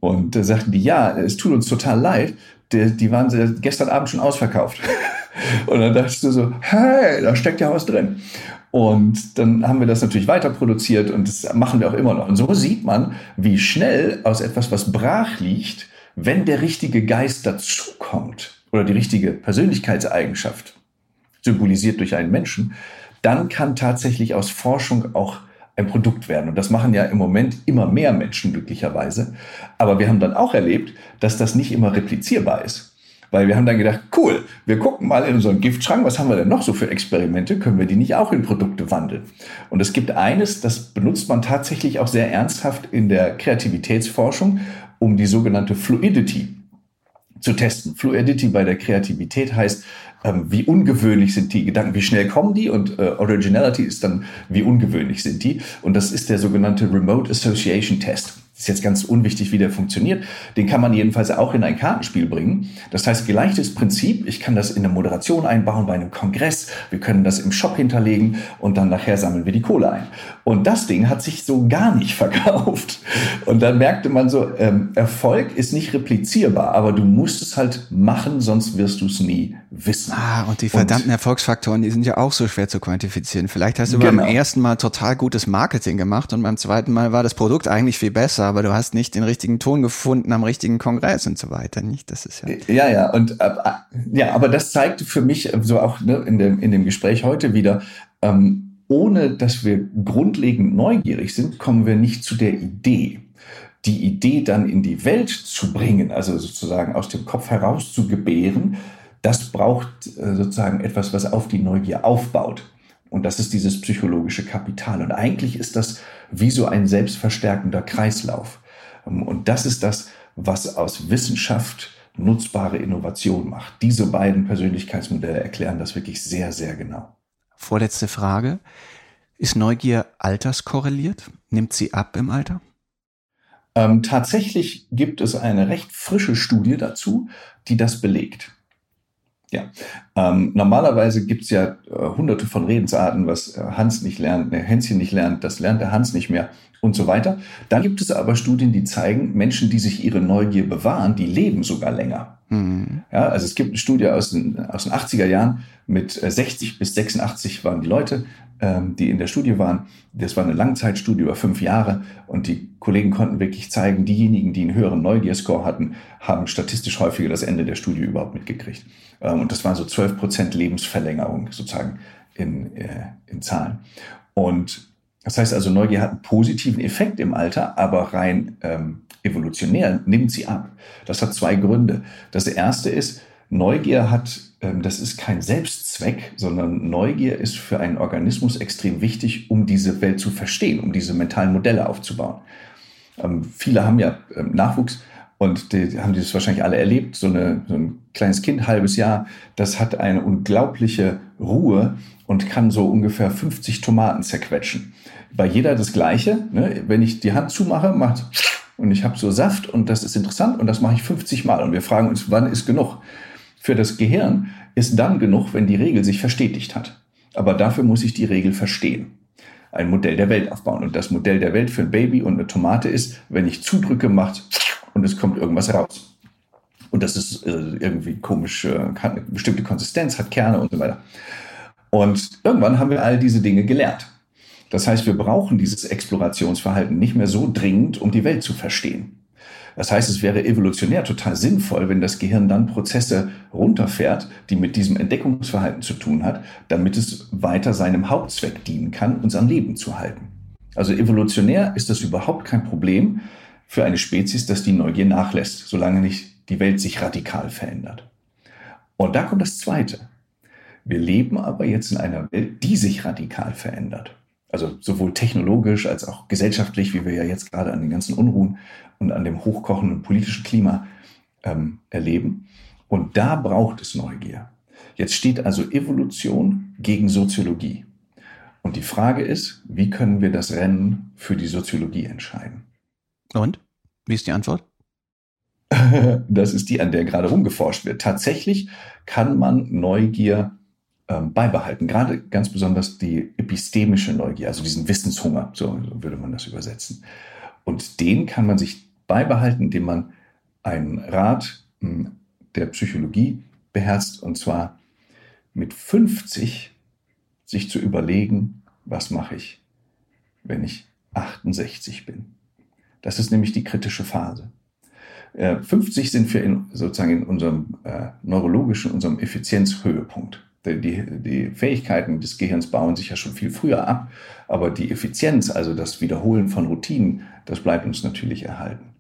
Und da sagten die, ja, es tut uns total leid, die, die waren gestern Abend schon ausverkauft. Und dann dachtest du so, hey, da steckt ja was drin. Und dann haben wir das natürlich weiter produziert und das machen wir auch immer noch. Und so sieht man, wie schnell aus etwas, was brach liegt, wenn der richtige Geist dazukommt oder die richtige Persönlichkeitseigenschaft, symbolisiert durch einen Menschen, dann kann tatsächlich aus Forschung auch ein Produkt werden. Und das machen ja im Moment immer mehr Menschen glücklicherweise. Aber wir haben dann auch erlebt, dass das nicht immer replizierbar ist. Weil wir haben dann gedacht, cool, wir gucken mal in unseren Giftschrank, was haben wir denn noch so für Experimente? Können wir die nicht auch in Produkte wandeln? Und es gibt eines, das benutzt man tatsächlich auch sehr ernsthaft in der Kreativitätsforschung, um die sogenannte Fluidity zu testen. Fluidity bei der Kreativität heißt, ähm, wie ungewöhnlich sind die Gedanken, wie schnell kommen die und äh, Originality ist dann, wie ungewöhnlich sind die. Und das ist der sogenannte Remote Association Test ist jetzt ganz unwichtig, wie der funktioniert. Den kann man jedenfalls auch in ein Kartenspiel bringen. Das heißt, gleiches Prinzip. Ich kann das in eine Moderation einbauen bei einem Kongress. Wir können das im Shop hinterlegen und dann nachher sammeln wir die Kohle ein. Und das Ding hat sich so gar nicht verkauft. Und dann merkte man so, ähm, Erfolg ist nicht replizierbar, aber du musst es halt machen, sonst wirst du es nie wissen. Ah, und die verdammten und, Erfolgsfaktoren, die sind ja auch so schwer zu quantifizieren. Vielleicht hast du genau. beim ersten Mal total gutes Marketing gemacht und beim zweiten Mal war das Produkt eigentlich viel besser aber du hast nicht den richtigen Ton gefunden am richtigen Kongress und so weiter. Nicht, das ist ja. Ja, ja, und äh, ja, aber das zeigte für mich so auch ne, in dem in dem Gespräch heute wieder. Ähm, ohne dass wir grundlegend neugierig sind, kommen wir nicht zu der Idee. Die Idee dann in die Welt zu bringen, also sozusagen aus dem Kopf heraus zu gebären, das braucht äh, sozusagen etwas, was auf die Neugier aufbaut. Und das ist dieses psychologische Kapital. Und eigentlich ist das wie so ein selbstverstärkender Kreislauf. Und das ist das, was aus Wissenschaft nutzbare Innovation macht. Diese beiden Persönlichkeitsmodelle erklären das wirklich sehr, sehr genau. Vorletzte Frage. Ist Neugier alterskorreliert? Nimmt sie ab im Alter? Ähm, tatsächlich gibt es eine recht frische Studie dazu, die das belegt. Ja, ähm, normalerweise gibt's ja äh, hunderte von Redensarten, was äh, Hans nicht lernt, äh, Hänschen nicht lernt, das lernt der Hans nicht mehr und so weiter. Dann gibt es aber Studien, die zeigen, Menschen, die sich ihre Neugier bewahren, die leben sogar länger. Mhm. Ja, also es gibt eine Studie aus den, aus den 80er Jahren mit 60 äh, bis 86 waren die Leute, ähm, die in der Studie waren. Das war eine Langzeitstudie über fünf Jahre und die Kollegen konnten wirklich zeigen, diejenigen, die einen höheren Neugierscore hatten, haben statistisch häufiger das Ende der Studie überhaupt mitgekriegt. Ähm, und das waren so 12 Prozent Lebensverlängerung sozusagen in, äh, in Zahlen. Und das heißt also, Neugier hat einen positiven Effekt im Alter, aber rein ähm, evolutionär nimmt sie ab. Das hat zwei Gründe. Das erste ist, Neugier hat, ähm, das ist kein Selbstzweck, sondern Neugier ist für einen Organismus extrem wichtig, um diese Welt zu verstehen, um diese mentalen Modelle aufzubauen. Ähm, viele haben ja ähm, Nachwuchs und die haben das wahrscheinlich alle erlebt. So, eine, so ein kleines Kind, halbes Jahr, das hat eine unglaubliche Ruhe und kann so ungefähr 50 Tomaten zerquetschen. Bei jeder das Gleiche. Ne? Wenn ich die Hand zumache, macht und ich habe so Saft und das ist interessant und das mache ich 50 Mal und wir fragen uns, wann ist genug? Für das Gehirn ist dann genug, wenn die Regel sich verstetigt hat. Aber dafür muss ich die Regel verstehen. Ein Modell der Welt aufbauen. Und das Modell der Welt für ein Baby und eine Tomate ist, wenn ich zudrücke, macht und es kommt irgendwas raus. Und das ist äh, irgendwie komisch, äh, hat eine bestimmte Konsistenz, hat Kerne und so weiter. Und irgendwann haben wir all diese Dinge gelernt. Das heißt, wir brauchen dieses Explorationsverhalten nicht mehr so dringend, um die Welt zu verstehen. Das heißt, es wäre evolutionär total sinnvoll, wenn das Gehirn dann Prozesse runterfährt, die mit diesem Entdeckungsverhalten zu tun hat, damit es weiter seinem Hauptzweck dienen kann, uns am Leben zu halten. Also evolutionär ist das überhaupt kein Problem für eine Spezies, dass die Neugier nachlässt, solange nicht die Welt sich radikal verändert. Und da kommt das Zweite. Wir leben aber jetzt in einer Welt, die sich radikal verändert. Also sowohl technologisch als auch gesellschaftlich, wie wir ja jetzt gerade an den ganzen Unruhen und an dem hochkochenden politischen Klima ähm, erleben. Und da braucht es Neugier. Jetzt steht also Evolution gegen Soziologie. Und die Frage ist, wie können wir das Rennen für die Soziologie entscheiden? Und? Wie ist die Antwort? das ist die, an der gerade rumgeforscht wird. Tatsächlich kann man Neugier ähm, beibehalten. Gerade ganz besonders die epistemische Neugier, also diesen Wissenshunger, so, so würde man das übersetzen. Und den kann man sich beibehalten, indem man einen Rat hm, der Psychologie beherzt, und zwar mit 50 sich zu überlegen, was mache ich, wenn ich 68 bin. Das ist nämlich die kritische Phase. 50 äh, sind wir in, sozusagen in unserem äh, neurologischen, unserem Effizienzhöhepunkt. Die, die Fähigkeiten des Gehirns bauen sich ja schon viel früher ab, aber die Effizienz, also das Wiederholen von Routinen, das bleibt uns natürlich erhalten.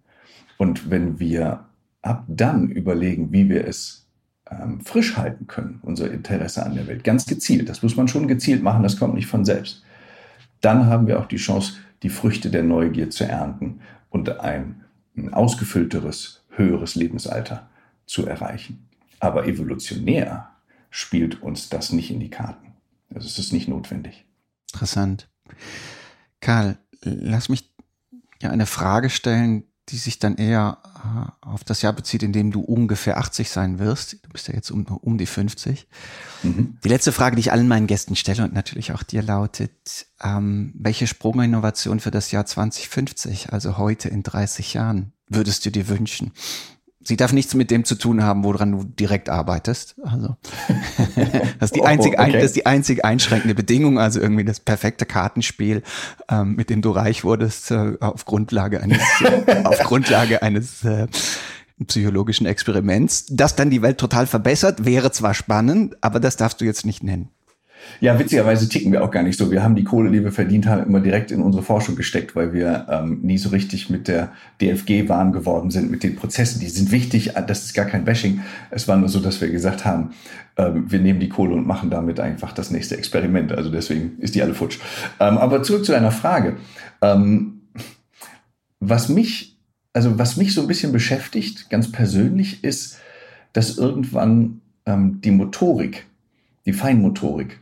Und wenn wir ab dann überlegen, wie wir es ähm, frisch halten können, unser Interesse an der Welt, ganz gezielt, das muss man schon gezielt machen, das kommt nicht von selbst, dann haben wir auch die Chance, die Früchte der Neugier zu ernten und ein, ausgefüllteres, höheres Lebensalter zu erreichen. Aber evolutionär spielt uns das nicht in die Karten. Also es ist nicht notwendig. Interessant. Karl, lass mich ja eine Frage stellen, die sich dann eher äh, auf das Jahr bezieht, in dem du ungefähr 80 sein wirst. Du bist ja jetzt um, um die 50. Mhm. Die letzte Frage, die ich allen meinen Gästen stelle und natürlich auch dir lautet, ähm, welche Sprunginnovation für das Jahr 2050, also heute in 30 Jahren, würdest du dir wünschen? Sie darf nichts mit dem zu tun haben, woran du direkt arbeitest. Also das ist die einzige, oh, okay. das ist die einzige einschränkende Bedingung, also irgendwie das perfekte Kartenspiel, ähm, mit dem du reich wurdest äh, auf Grundlage eines äh, auf Grundlage eines äh, psychologischen Experiments, das dann die Welt total verbessert, wäre zwar spannend, aber das darfst du jetzt nicht nennen. Ja, witzigerweise ticken wir auch gar nicht so. Wir haben die Kohle, die wir verdient haben, immer direkt in unsere Forschung gesteckt, weil wir ähm, nie so richtig mit der DFG warm geworden sind, mit den Prozessen. Die sind wichtig, das ist gar kein Bashing. Es war nur so, dass wir gesagt haben, ähm, wir nehmen die Kohle und machen damit einfach das nächste Experiment. Also deswegen ist die alle futsch. Ähm, aber zurück zu deiner Frage. Ähm, was mich, also was mich so ein bisschen beschäftigt, ganz persönlich, ist, dass irgendwann ähm, die Motorik, die Feinmotorik,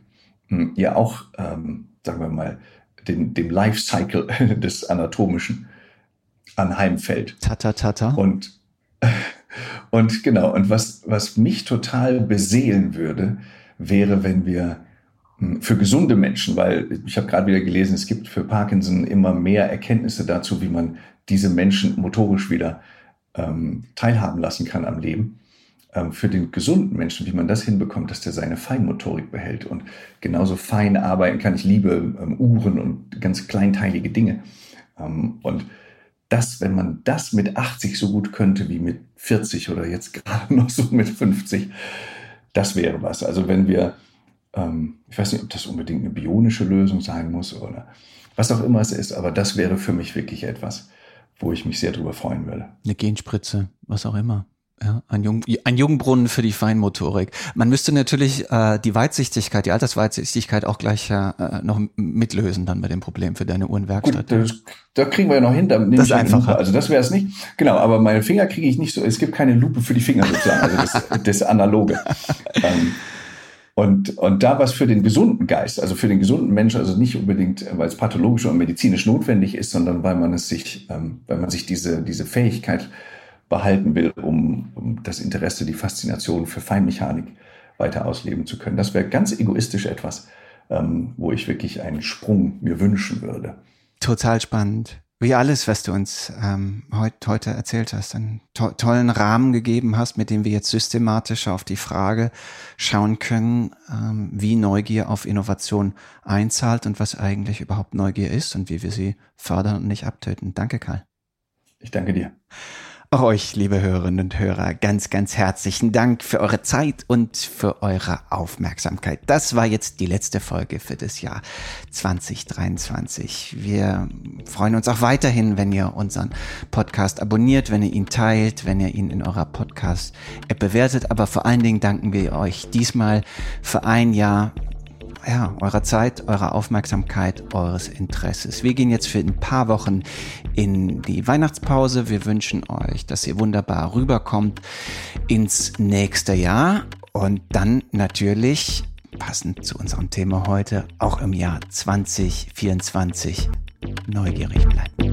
ja auch, ähm, sagen wir mal, den, dem Lifecycle des Anatomischen anheimfällt. Tata, tata. Und, und genau, und was, was mich total beseelen würde, wäre, wenn wir hm, für gesunde Menschen, weil ich habe gerade wieder gelesen, es gibt für Parkinson immer mehr Erkenntnisse dazu, wie man diese Menschen motorisch wieder ähm, teilhaben lassen kann am Leben. Ähm, für den gesunden Menschen, wie man das hinbekommt, dass der seine Feinmotorik behält und genauso fein arbeiten kann. Ich liebe ähm, Uhren und ganz kleinteilige Dinge. Ähm, und das, wenn man das mit 80 so gut könnte wie mit 40 oder jetzt gerade noch so mit 50, das wäre was. Also wenn wir, ähm, ich weiß nicht, ob das unbedingt eine bionische Lösung sein muss oder was auch immer es ist, aber das wäre für mich wirklich etwas, wo ich mich sehr drüber freuen würde. Eine Genspritze, was auch immer. Ja, ein, Jung, ein Jungbrunnen für die Feinmotorik. Man müsste natürlich äh, die Weitsichtigkeit, die Altersweitsichtigkeit auch gleich äh, noch mitlösen dann bei dem Problem für deine Uhrenwerkstatt. Gut, das, da kriegen wir ja noch hin. Da das ist einfacher. Also das wäre es nicht. Genau, aber meine Finger kriege ich nicht so. Es gibt keine Lupe für die Finger sozusagen, also das, das Analoge. ähm, und, und da was für den gesunden Geist, also für den gesunden Menschen, also nicht unbedingt, weil es pathologisch und medizinisch notwendig ist, sondern weil man es sich, ähm, weil man sich diese, diese Fähigkeit behalten will, um, um das Interesse, die Faszination für Feinmechanik weiter ausleben zu können. Das wäre ganz egoistisch etwas, ähm, wo ich wirklich einen Sprung mir wünschen würde. Total spannend. Wie alles, was du uns ähm, heut, heute erzählt hast, einen to tollen Rahmen gegeben hast, mit dem wir jetzt systematisch auf die Frage schauen können, ähm, wie Neugier auf Innovation einzahlt und was eigentlich überhaupt Neugier ist und wie wir sie fördern und nicht abtöten. Danke, Karl. Ich danke dir. Auch euch, liebe Hörerinnen und Hörer, ganz, ganz herzlichen Dank für eure Zeit und für eure Aufmerksamkeit. Das war jetzt die letzte Folge für das Jahr 2023. Wir freuen uns auch weiterhin, wenn ihr unseren Podcast abonniert, wenn ihr ihn teilt, wenn ihr ihn in eurer Podcast-App bewertet. Aber vor allen Dingen danken wir euch diesmal für ein Jahr ja, eurer Zeit, eurer Aufmerksamkeit, eures Interesses. Wir gehen jetzt für ein paar Wochen in die Weihnachtspause. Wir wünschen euch, dass ihr wunderbar rüberkommt ins nächste Jahr und dann natürlich, passend zu unserem Thema heute, auch im Jahr 2024 neugierig bleiben.